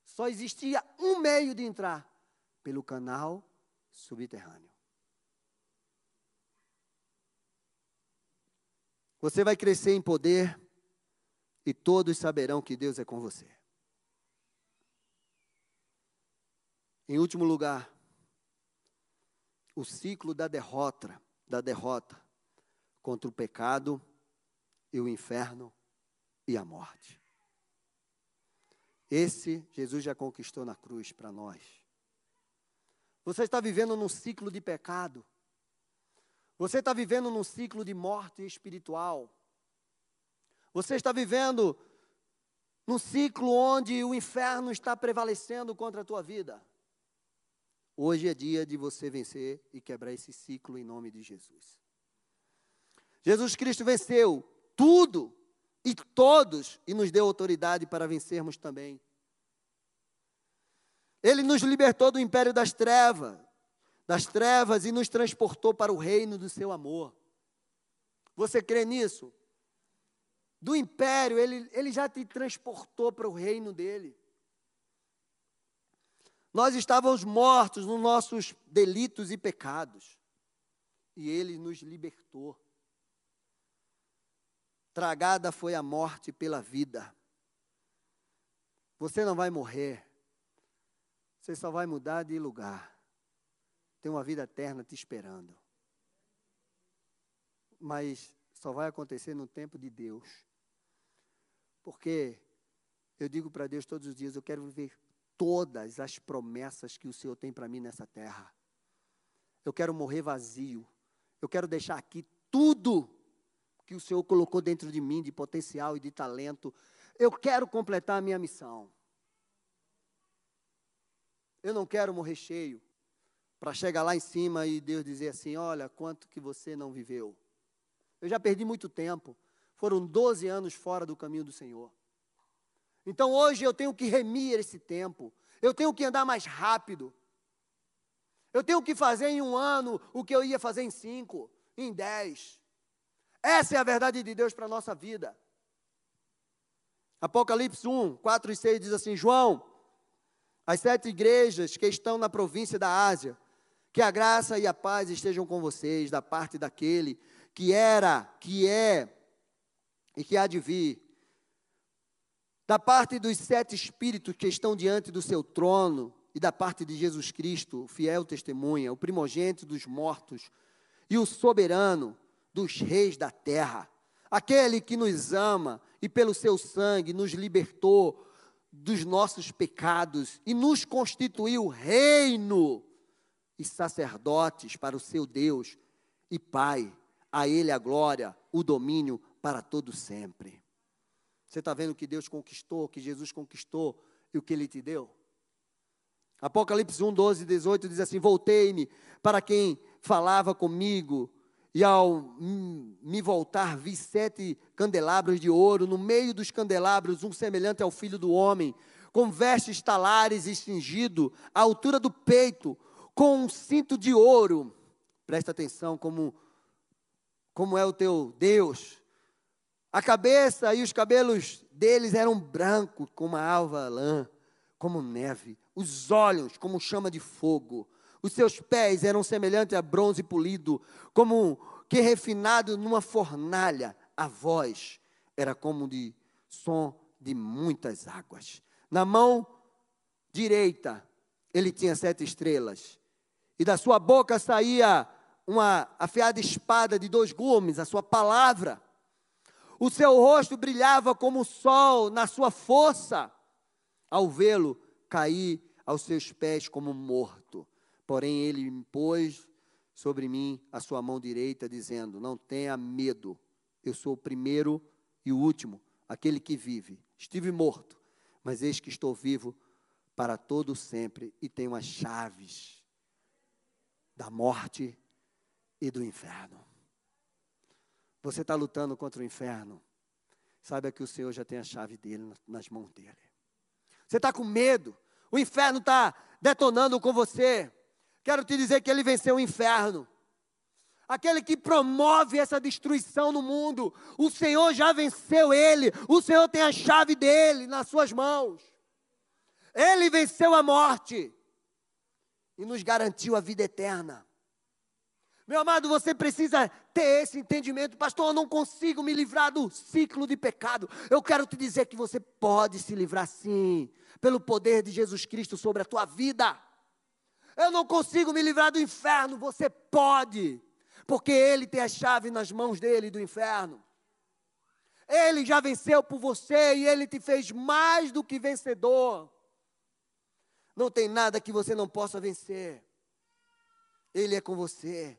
Só existia um meio de entrar pelo canal subterrâneo. Você vai crescer em poder e todos saberão que Deus é com você. Em último lugar, o ciclo da derrota, da derrota contra o pecado e o inferno e a morte. Esse Jesus já conquistou na cruz para nós. Você está vivendo num ciclo de pecado. Você está vivendo num ciclo de morte espiritual. Você está vivendo num ciclo onde o inferno está prevalecendo contra a tua vida. Hoje é dia de você vencer e quebrar esse ciclo em nome de Jesus. Jesus Cristo venceu tudo e todos e nos deu autoridade para vencermos também. Ele nos libertou do império das trevas, das trevas e nos transportou para o reino do seu amor. Você crê nisso? Do império, ele, ele já te transportou para o reino dele. Nós estávamos mortos nos nossos delitos e pecados. E Ele nos libertou. Tragada foi a morte pela vida. Você não vai morrer. Você só vai mudar de lugar. Tem uma vida eterna te esperando. Mas só vai acontecer no tempo de Deus. Porque eu digo para Deus todos os dias: eu quero viver todas as promessas que o Senhor tem para mim nessa terra. Eu quero morrer vazio. Eu quero deixar aqui tudo que o Senhor colocou dentro de mim de potencial e de talento. Eu quero completar a minha missão. Eu não quero morrer cheio para chegar lá em cima e Deus dizer assim: olha, quanto que você não viveu. Eu já perdi muito tempo. Foram 12 anos fora do caminho do Senhor. Então hoje eu tenho que remir esse tempo. Eu tenho que andar mais rápido. Eu tenho que fazer em um ano o que eu ia fazer em cinco, em dez. Essa é a verdade de Deus para a nossa vida. Apocalipse 1, 4 e 6 diz assim: João, as sete igrejas que estão na província da Ásia, que a graça e a paz estejam com vocês, da parte daquele que era, que é e que há de vir, da parte dos sete espíritos que estão diante do seu trono, e da parte de Jesus Cristo, o fiel testemunha, o primogênito dos mortos e o soberano dos reis da terra, aquele que nos ama e pelo seu sangue nos libertou dos nossos pecados e nos constituiu reino e sacerdotes para o seu Deus e Pai. A Ele a glória, o domínio para todo sempre. Você está vendo o que Deus conquistou, o que Jesus conquistou e o que Ele te deu? Apocalipse 1, 12 e 18 diz assim: Voltei-me para quem falava comigo, e ao me voltar, vi sete candelabros de ouro, no meio dos candelabros, um semelhante ao filho do homem, com vestes talares e cingido, à altura do peito, com um cinto de ouro. Presta atenção como, como é o teu Deus. A cabeça e os cabelos deles eram brancos, como a alva lã, como neve. Os olhos, como chama de fogo. Os seus pés eram semelhantes a bronze polido, como que refinado numa fornalha. A voz era como de som de muitas águas. Na mão direita, ele tinha sete estrelas. E da sua boca saía uma afiada espada de dois gumes, a sua palavra. O seu rosto brilhava como o sol na sua força. Ao vê-lo, caí aos seus pés como morto. Porém, ele impôs sobre mim a sua mão direita, dizendo: Não tenha medo, eu sou o primeiro e o último, aquele que vive. Estive morto, mas eis que estou vivo para todo sempre e tenho as chaves da morte e do inferno. Você está lutando contra o inferno, saiba que o Senhor já tem a chave dele nas mãos dele. Você está com medo, o inferno está detonando com você. Quero te dizer que ele venceu o inferno. Aquele que promove essa destruição no mundo, o Senhor já venceu ele, o Senhor tem a chave dele nas suas mãos. Ele venceu a morte e nos garantiu a vida eterna. Meu amado, você precisa ter esse entendimento. Pastor, eu não consigo me livrar do ciclo de pecado. Eu quero te dizer que você pode se livrar sim, pelo poder de Jesus Cristo sobre a tua vida. Eu não consigo me livrar do inferno. Você pode, porque Ele tem a chave nas mãos dele do inferno. Ele já venceu por você e Ele te fez mais do que vencedor. Não tem nada que você não possa vencer. Ele é com você.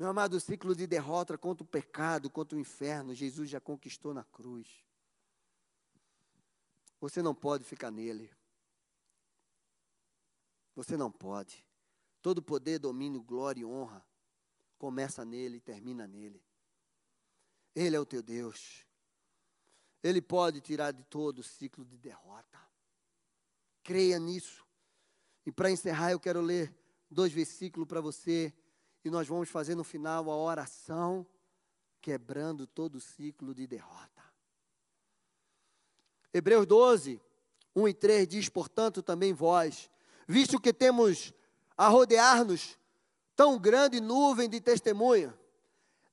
Meu amado, o ciclo de derrota contra o pecado, contra o inferno, Jesus já conquistou na cruz. Você não pode ficar nele. Você não pode. Todo poder, domínio, glória e honra começa nele e termina nele. Ele é o teu Deus. Ele pode tirar de todo o ciclo de derrota. Creia nisso. E para encerrar, eu quero ler dois versículos para você. E nós vamos fazer no final a oração, quebrando todo o ciclo de derrota. Hebreus 12, 1 e 3 diz: Portanto, também vós, visto que temos a rodear-nos tão grande nuvem de testemunha,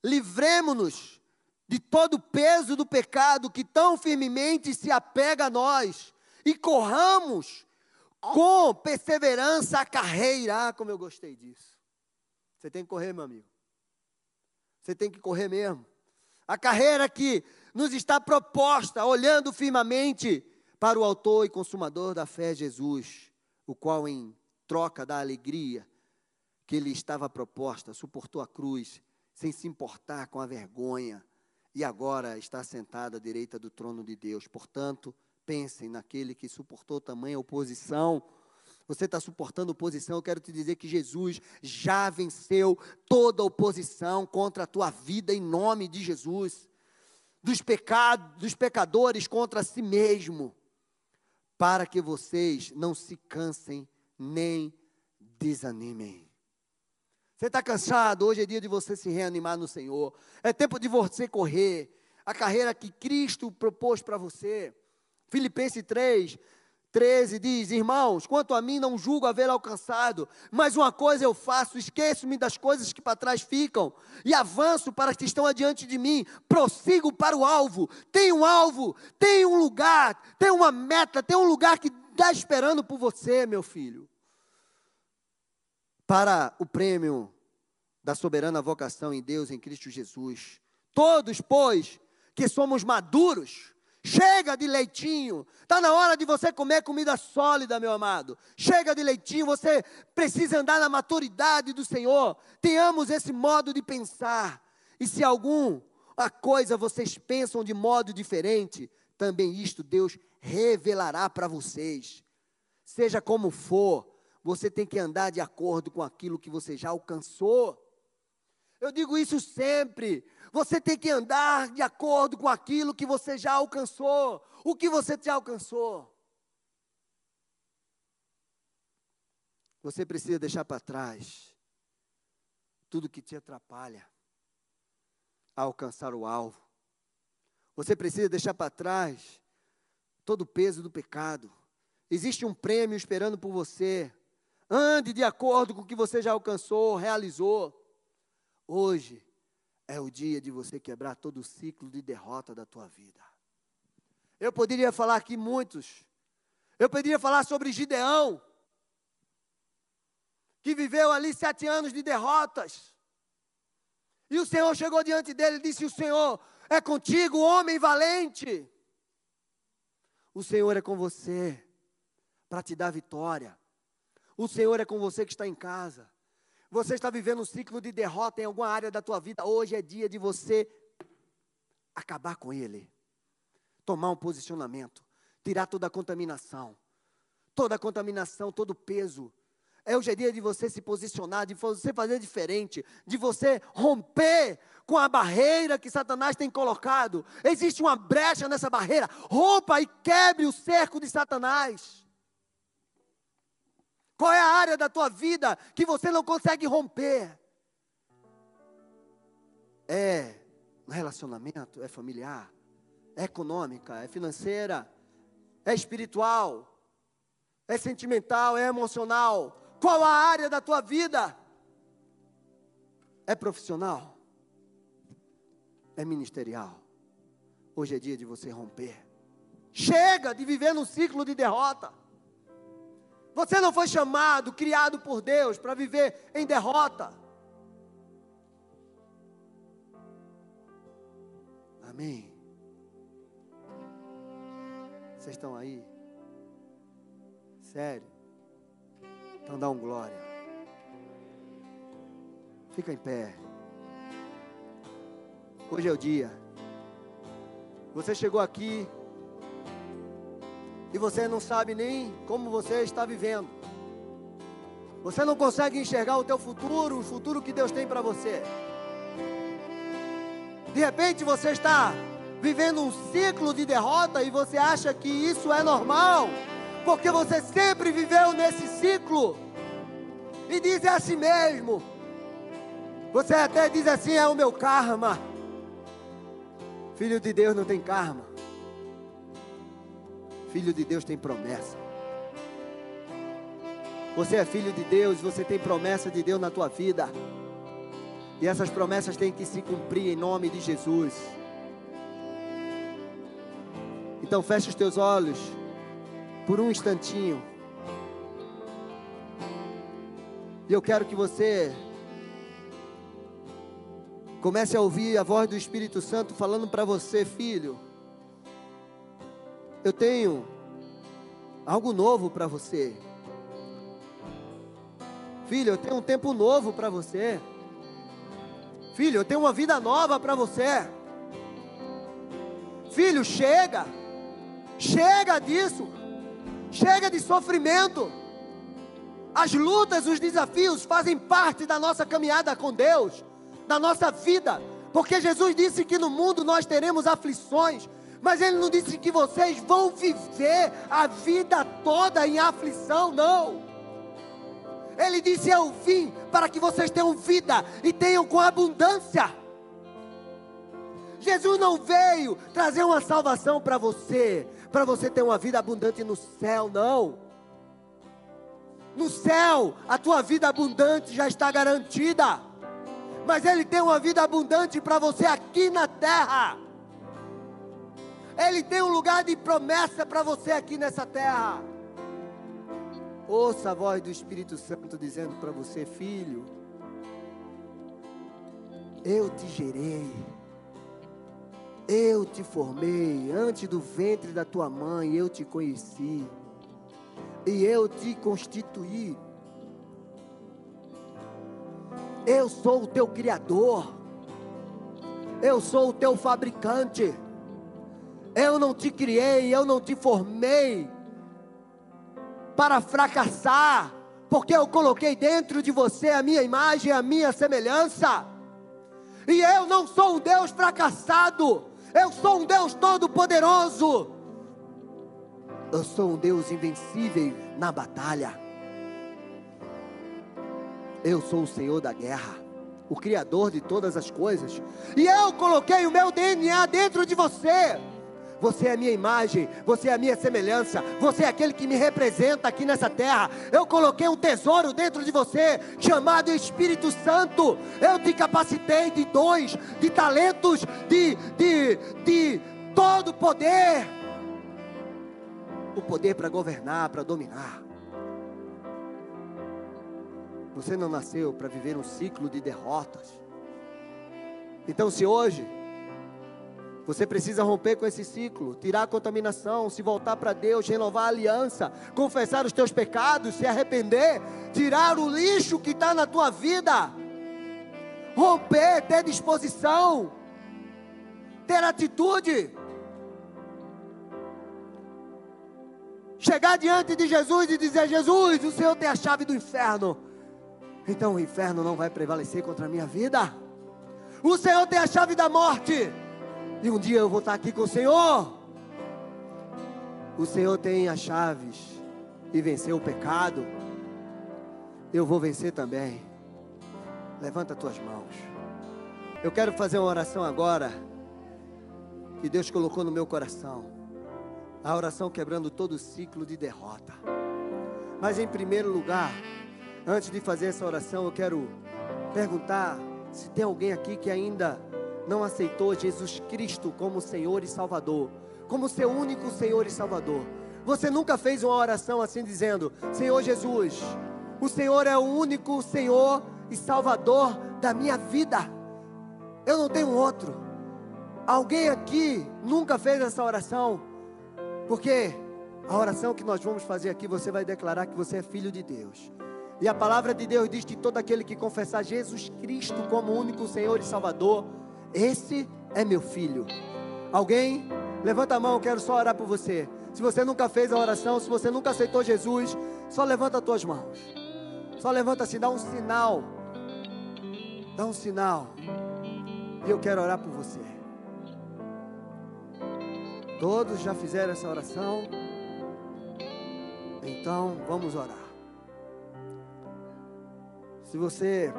livremo-nos de todo o peso do pecado que tão firmemente se apega a nós e corramos com perseverança a carreira. Ah, como eu gostei disso. Você tem que correr, meu amigo. Você tem que correr mesmo. A carreira que nos está proposta, olhando firmemente para o autor e consumador da fé, Jesus o qual, em troca da alegria que lhe estava proposta, suportou a cruz, sem se importar com a vergonha, e agora está sentado à direita do trono de Deus. Portanto, pensem naquele que suportou tamanha oposição. Você está suportando oposição, eu quero te dizer que Jesus já venceu toda oposição contra a tua vida em nome de Jesus. Dos pecados, dos pecadores contra si mesmo para que vocês não se cansem nem desanimem. Você está cansado? Hoje é dia de você se reanimar no Senhor. É tempo de você correr a carreira que Cristo propôs para você. Filipenses 3, 13 diz: Irmãos, quanto a mim, não julgo haver alcançado, mas uma coisa eu faço: esqueço-me das coisas que para trás ficam e avanço para as que estão adiante de mim, prossigo para o alvo. Tem um alvo, tem um lugar, tem uma meta, tem um lugar que está esperando por você, meu filho. Para o prêmio da soberana vocação em Deus, em Cristo Jesus. Todos, pois, que somos maduros, Chega de leitinho. Está na hora de você comer comida sólida, meu amado. Chega de leitinho. Você precisa andar na maturidade do Senhor. Tenhamos esse modo de pensar. E se alguma coisa vocês pensam de modo diferente, também isto Deus revelará para vocês. Seja como for, você tem que andar de acordo com aquilo que você já alcançou. Eu digo isso sempre. Você tem que andar de acordo com aquilo que você já alcançou. O que você já alcançou? Você precisa deixar para trás tudo que te atrapalha a alcançar o alvo. Você precisa deixar para trás todo o peso do pecado. Existe um prêmio esperando por você. Ande de acordo com o que você já alcançou, realizou. Hoje, é o dia de você quebrar todo o ciclo de derrota da tua vida. Eu poderia falar aqui muitos. Eu poderia falar sobre Gideão, que viveu ali sete anos de derrotas. E o Senhor chegou diante dele e disse: O Senhor é contigo, homem valente. O Senhor é com você para te dar vitória. O Senhor é com você que está em casa. Você está vivendo um ciclo de derrota em alguma área da tua vida. Hoje é dia de você acabar com ele. Tomar um posicionamento, tirar toda a contaminação. Toda a contaminação, todo o peso. É hoje é dia de você se posicionar, de você fazer diferente, de você romper com a barreira que Satanás tem colocado. Existe uma brecha nessa barreira. Rompa e quebre o cerco de Satanás. Qual é a área da tua vida que você não consegue romper? É relacionamento, é familiar, é econômica, é financeira, é espiritual, é sentimental, é emocional. Qual a área da tua vida? É profissional? É ministerial? Hoje é dia de você romper. Chega de viver num ciclo de derrota. Você não foi chamado, criado por Deus para viver em derrota. Amém. Vocês estão aí? Sério? Então dá um glória. Fica em pé. Hoje é o dia. Você chegou aqui e você não sabe nem como você está vivendo. Você não consegue enxergar o teu futuro, o futuro que Deus tem para você. De repente você está vivendo um ciclo de derrota e você acha que isso é normal, porque você sempre viveu nesse ciclo. E diz a si mesmo. Você até diz assim: é o meu karma. Filho de Deus não tem karma. Filho de Deus tem promessa. Você é filho de Deus, você tem promessa de Deus na tua vida. E essas promessas têm que se cumprir em nome de Jesus. Então feche os teus olhos por um instantinho. E eu quero que você comece a ouvir a voz do Espírito Santo falando para você, filho eu tenho algo novo para você. Filho, eu tenho um tempo novo para você. Filho, eu tenho uma vida nova para você. Filho, chega. Chega disso. Chega de sofrimento. As lutas, os desafios fazem parte da nossa caminhada com Deus, da nossa vida. Porque Jesus disse que no mundo nós teremos aflições, mas ele não disse que vocês vão viver a vida toda em aflição, não. Ele disse: Eu vim para que vocês tenham vida e tenham com abundância. Jesus não veio trazer uma salvação para você, para você ter uma vida abundante no céu, não. No céu, a tua vida abundante já está garantida. Mas Ele tem uma vida abundante para você aqui na terra. Ele tem um lugar de promessa para você aqui nessa terra. Ouça a voz do Espírito Santo dizendo para você, filho, eu te gerei, eu te formei, antes do ventre da tua mãe eu te conheci, e eu te constituí. Eu sou o teu Criador, eu sou o teu fabricante. Eu não te criei, eu não te formei para fracassar, porque eu coloquei dentro de você a minha imagem, a minha semelhança. E eu não sou um Deus fracassado, eu sou um Deus todo-poderoso. Eu sou um Deus invencível na batalha. Eu sou o Senhor da guerra, o Criador de todas as coisas, e eu coloquei o meu DNA dentro de você. Você é a minha imagem, você é a minha semelhança, você é aquele que me representa aqui nessa terra. Eu coloquei um tesouro dentro de você, chamado Espírito Santo. Eu te capacitei de dons, de talentos, de, de, de todo poder. O poder para governar, para dominar. Você não nasceu para viver um ciclo de derrotas. Então, se hoje você precisa romper com esse ciclo, tirar a contaminação, se voltar para Deus, renovar a aliança, confessar os teus pecados, se arrepender, tirar o lixo que está na tua vida, romper, ter disposição, ter atitude. Chegar diante de Jesus e dizer: Jesus, o Senhor tem a chave do inferno. Então o inferno não vai prevalecer contra a minha vida. O Senhor tem a chave da morte. E um dia eu vou estar aqui com o Senhor. O Senhor tem as chaves e venceu o pecado. Eu vou vencer também. Levanta tuas mãos. Eu quero fazer uma oração agora que Deus colocou no meu coração. A oração quebrando todo o ciclo de derrota. Mas em primeiro lugar, antes de fazer essa oração, eu quero perguntar se tem alguém aqui que ainda não aceitou Jesus Cristo como Senhor e Salvador, como seu único Senhor e Salvador. Você nunca fez uma oração assim dizendo: Senhor Jesus, o Senhor é o único Senhor e Salvador da minha vida. Eu não tenho outro. Alguém aqui nunca fez essa oração? Porque a oração que nós vamos fazer aqui, você vai declarar que você é filho de Deus. E a palavra de Deus diz que todo aquele que confessar Jesus Cristo como único Senhor e Salvador, esse é meu filho. Alguém? Levanta a mão, quero só orar por você. Se você nunca fez a oração, se você nunca aceitou Jesus, só levanta as tuas mãos. Só levanta assim, dá um sinal. Dá um sinal. E eu quero orar por você. Todos já fizeram essa oração? Então, vamos orar. Se você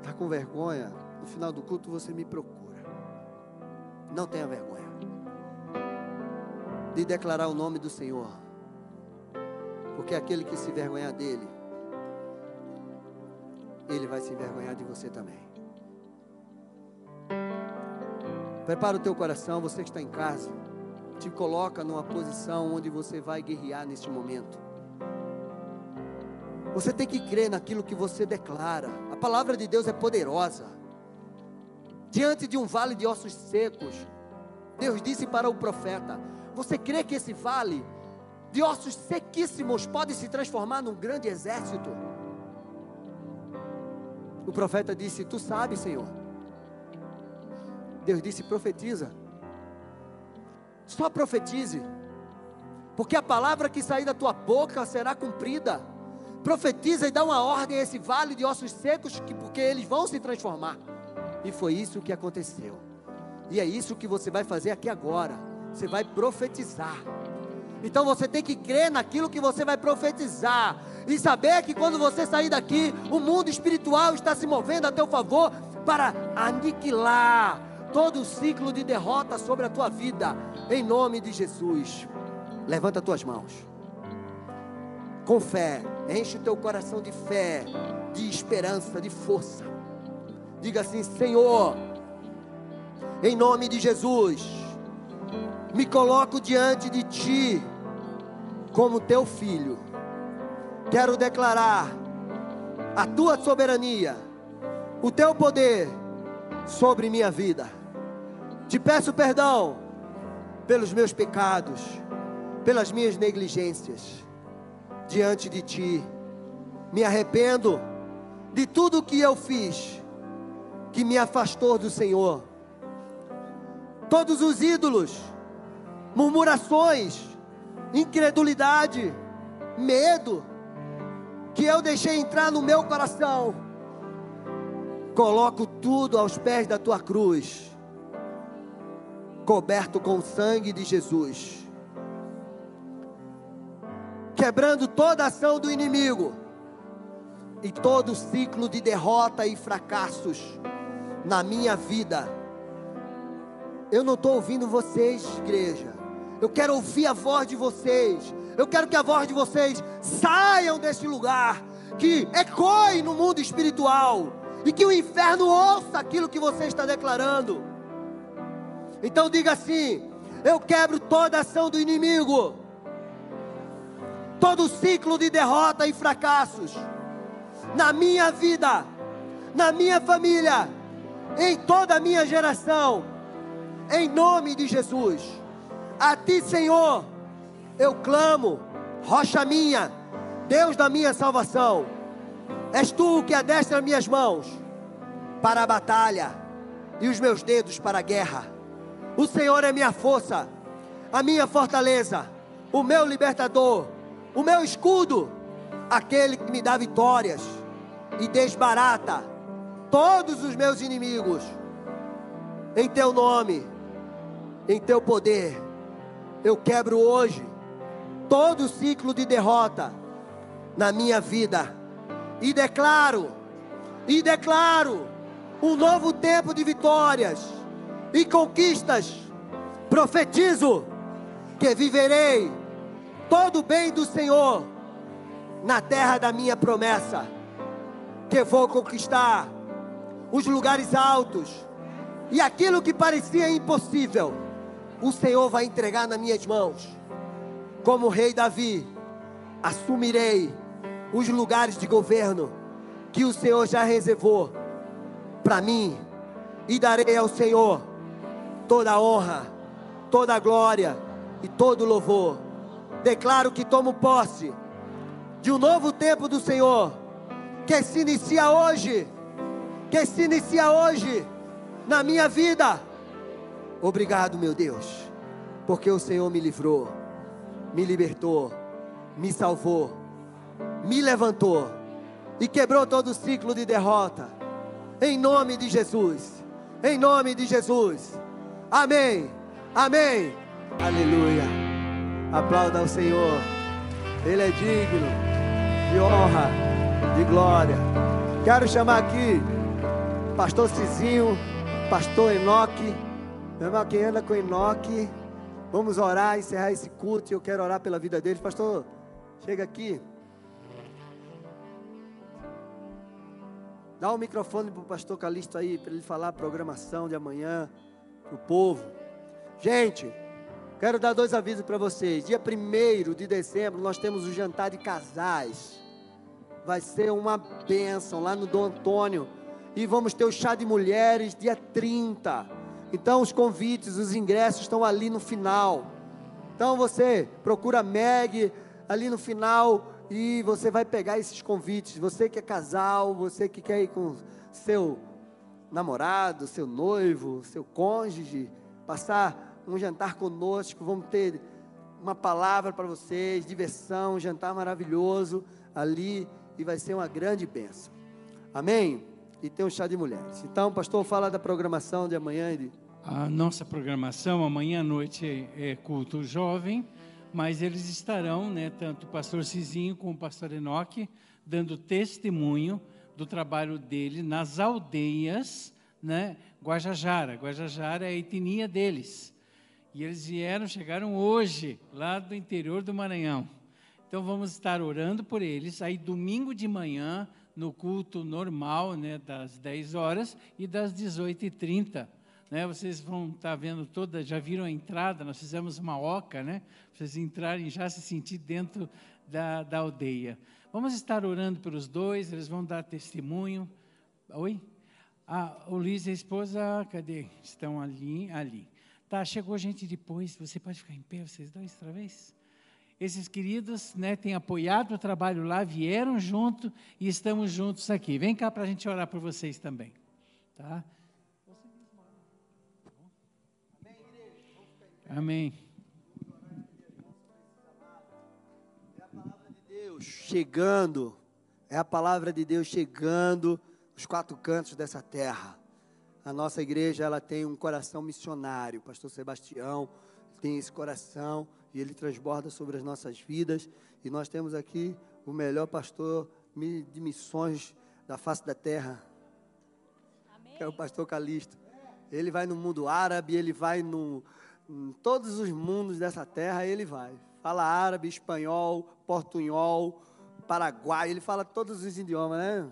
está com vergonha, no final do culto você me procura. Não tenha vergonha de declarar o nome do Senhor, porque aquele que se envergonhar dele, ele vai se envergonhar de você também. Prepara o teu coração, você que está em casa, te coloca numa posição onde você vai guerrear neste momento. Você tem que crer naquilo que você declara. A palavra de Deus é poderosa diante de um vale de ossos secos. Deus disse para o profeta: Você crê que esse vale de ossos sequíssimos pode se transformar num grande exército? O profeta disse: Tu sabes, Senhor. Deus disse: Profetiza. Só profetize, porque a palavra que sair da tua boca será cumprida. Profetiza e dá uma ordem a esse vale de ossos secos, que, porque eles vão se transformar. E foi isso que aconteceu. E é isso que você vai fazer aqui agora. Você vai profetizar. Então você tem que crer naquilo que você vai profetizar. E saber que quando você sair daqui, o mundo espiritual está se movendo a teu favor para aniquilar todo o ciclo de derrota sobre a tua vida. Em nome de Jesus. Levanta as tuas mãos. Com fé. Enche o teu coração de fé, de esperança, de força. Diga assim: Senhor, em nome de Jesus, me coloco diante de Ti como Teu filho. Quero declarar a Tua soberania, o Teu poder sobre minha vida. Te peço perdão pelos meus pecados, pelas minhas negligências diante de Ti. Me arrependo de tudo que eu fiz que me afastou do Senhor. Todos os ídolos, murmurações, incredulidade, medo, que eu deixei entrar no meu coração, coloco tudo aos pés da tua cruz, coberto com o sangue de Jesus, quebrando toda ação do inimigo, e todo ciclo de derrota e fracassos na minha vida. Eu não estou ouvindo vocês, igreja. Eu quero ouvir a voz de vocês. Eu quero que a voz de vocês saiam desse lugar, que ecoe no mundo espiritual e que o inferno ouça aquilo que você está declarando. Então diga assim: eu quebro toda ação do inimigo, todo ciclo de derrota e fracassos na minha vida, na minha família, em toda a minha geração, em nome de Jesus. A Ti, Senhor, eu clamo, rocha minha, Deus da minha salvação. És Tu que adestra minhas mãos para a batalha e os meus dedos para a guerra. O Senhor é minha força, a minha fortaleza, o meu libertador, o meu escudo, aquele que me dá vitórias e desbarata todos os meus inimigos. Em teu nome, em teu poder, eu quebro hoje todo ciclo de derrota na minha vida e declaro, e declaro um novo tempo de vitórias e conquistas. Profetizo que viverei todo o bem do Senhor na terra da minha promessa que vou conquistar os lugares altos e aquilo que parecia impossível, o Senhor vai entregar nas minhas mãos. Como rei Davi, assumirei os lugares de governo que o Senhor já reservou para mim e darei ao Senhor toda a honra, toda a glória e todo o louvor. Declaro que tomo posse de um novo tempo do Senhor que se inicia hoje, que se inicia hoje na minha vida. Obrigado, meu Deus, porque o Senhor me livrou, me libertou, me salvou, me levantou e quebrou todo o ciclo de derrota. Em nome de Jesus, em nome de Jesus. Amém, amém, aleluia. Aplauda ao Senhor, Ele é digno de honra de glória. Quero chamar aqui Pastor Cizinho, Pastor Enoque. Meu irmão, quem anda com Enoque, vamos orar, encerrar esse culto. Eu quero orar pela vida deles. Pastor, chega aqui. Dá o um microfone para o pastor Calixto aí, para ele falar a programação de amanhã, para o povo. Gente, quero dar dois avisos para vocês. Dia 1 de dezembro, nós temos o jantar de casais vai ser uma bênção lá no Dom Antônio. E vamos ter o chá de mulheres dia 30. Então os convites, os ingressos estão ali no final. Então você procura Meg ali no final e você vai pegar esses convites. Você que é casal, você que quer ir com seu namorado, seu noivo, seu cônjuge, passar um jantar conosco, vamos ter uma palavra para vocês, diversão, um jantar maravilhoso ali e vai ser uma grande bênção. Amém? E tem um chá de mulheres. Então, pastor, fala da programação de amanhã. De... A nossa programação amanhã à noite é culto jovem, mas eles estarão, né, tanto o pastor Cizinho como o pastor Enoque, dando testemunho do trabalho dele nas aldeias, né, Guajajara. Guajajara é a etnia deles. E eles vieram, chegaram hoje, lá do interior do Maranhão. Então vamos estar orando por eles. Aí domingo de manhã, no culto normal, né, das 10 horas e das 18h30. Né, vocês vão estar vendo toda, já viram a entrada, nós fizemos uma oca, né? Vocês entrarem já se sentir dentro da, da aldeia. Vamos estar orando pelos dois, eles vão dar testemunho. Oi? Ah, o Luiz e a esposa, cadê? Estão ali, ali. Tá, chegou gente depois, você pode ficar em pé, vocês dois, outra vez? Esses queridos né, têm apoiado o trabalho lá, vieram junto e estamos juntos aqui. Vem cá para a gente orar por vocês também. Tá? Amém. É chegando, é a palavra de Deus chegando os quatro cantos dessa terra. A nossa igreja ela tem um coração missionário. O pastor Sebastião tem esse coração e ele transborda sobre as nossas vidas. E nós temos aqui o melhor pastor de missões da face da terra, Amém. que é o pastor Calixto. Ele vai no mundo árabe, ele vai no, em todos os mundos dessa terra, ele vai. Fala árabe, espanhol, portunhol, paraguai, ele fala todos os idiomas, né?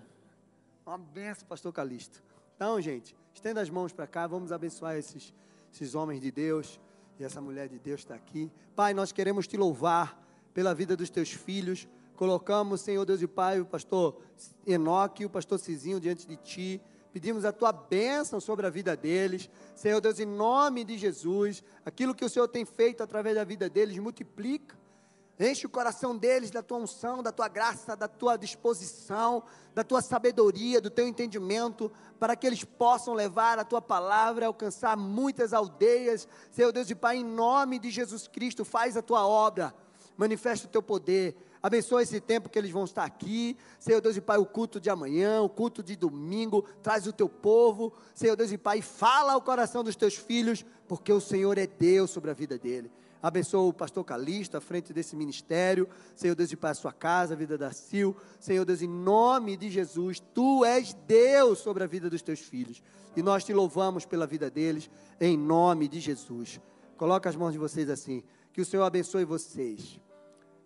Uma benção, pastor Calixto. Então, gente, estenda as mãos para cá, vamos abençoar esses, esses homens de Deus e essa mulher de Deus está aqui. Pai, nós queremos te louvar pela vida dos teus filhos. Colocamos, Senhor Deus e Pai, o pastor Enoque e o pastor Cizinho diante de ti. Pedimos a tua bênção sobre a vida deles. Senhor Deus, em nome de Jesus, aquilo que o Senhor tem feito através da vida deles, multiplica. Enche o coração deles da tua unção, da tua graça, da tua disposição, da tua sabedoria, do teu entendimento, para que eles possam levar a tua palavra, alcançar muitas aldeias. Senhor Deus e Pai, em nome de Jesus Cristo, faz a tua obra, manifesta o teu poder. Abençoa esse tempo que eles vão estar aqui. Senhor Deus e Pai, o culto de amanhã, o culto de domingo, traz o teu povo. Senhor Deus e Pai, fala ao coração dos teus filhos, porque o Senhor é Deus sobre a vida dele. Abençoa o pastor Calixto à frente desse ministério. Senhor Deus, e para a sua casa, a vida da Sil. Senhor Deus, em nome de Jesus, tu és Deus sobre a vida dos teus filhos. E nós te louvamos pela vida deles, em nome de Jesus. Coloca as mãos de vocês assim. Que o Senhor abençoe vocês.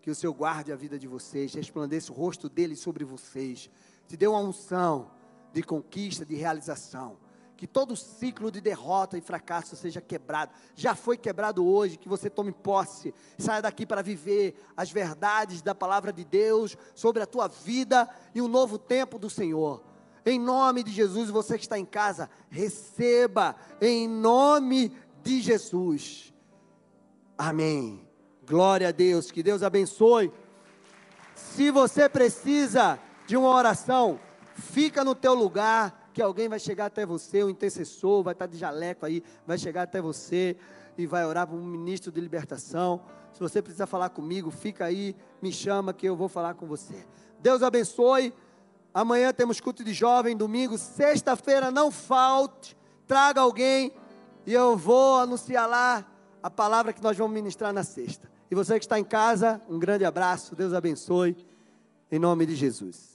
Que o Senhor guarde a vida de vocês, resplandeça o rosto dele sobre vocês. Te dê uma unção de conquista, de realização que todo ciclo de derrota e fracasso seja quebrado. Já foi quebrado hoje, que você tome posse, saia daqui para viver as verdades da palavra de Deus sobre a tua vida e o novo tempo do Senhor. Em nome de Jesus, você que está em casa, receba em nome de Jesus. Amém. Glória a Deus, que Deus abençoe. Se você precisa de uma oração, fica no teu lugar que alguém vai chegar até você, um intercessor, vai estar de jaleco aí, vai chegar até você e vai orar para um ministro de libertação. Se você precisa falar comigo, fica aí, me chama que eu vou falar com você. Deus abençoe. Amanhã temos culto de jovem, domingo, sexta-feira não falte, traga alguém e eu vou anunciar lá a palavra que nós vamos ministrar na sexta. E você que está em casa, um grande abraço, Deus abençoe, em nome de Jesus.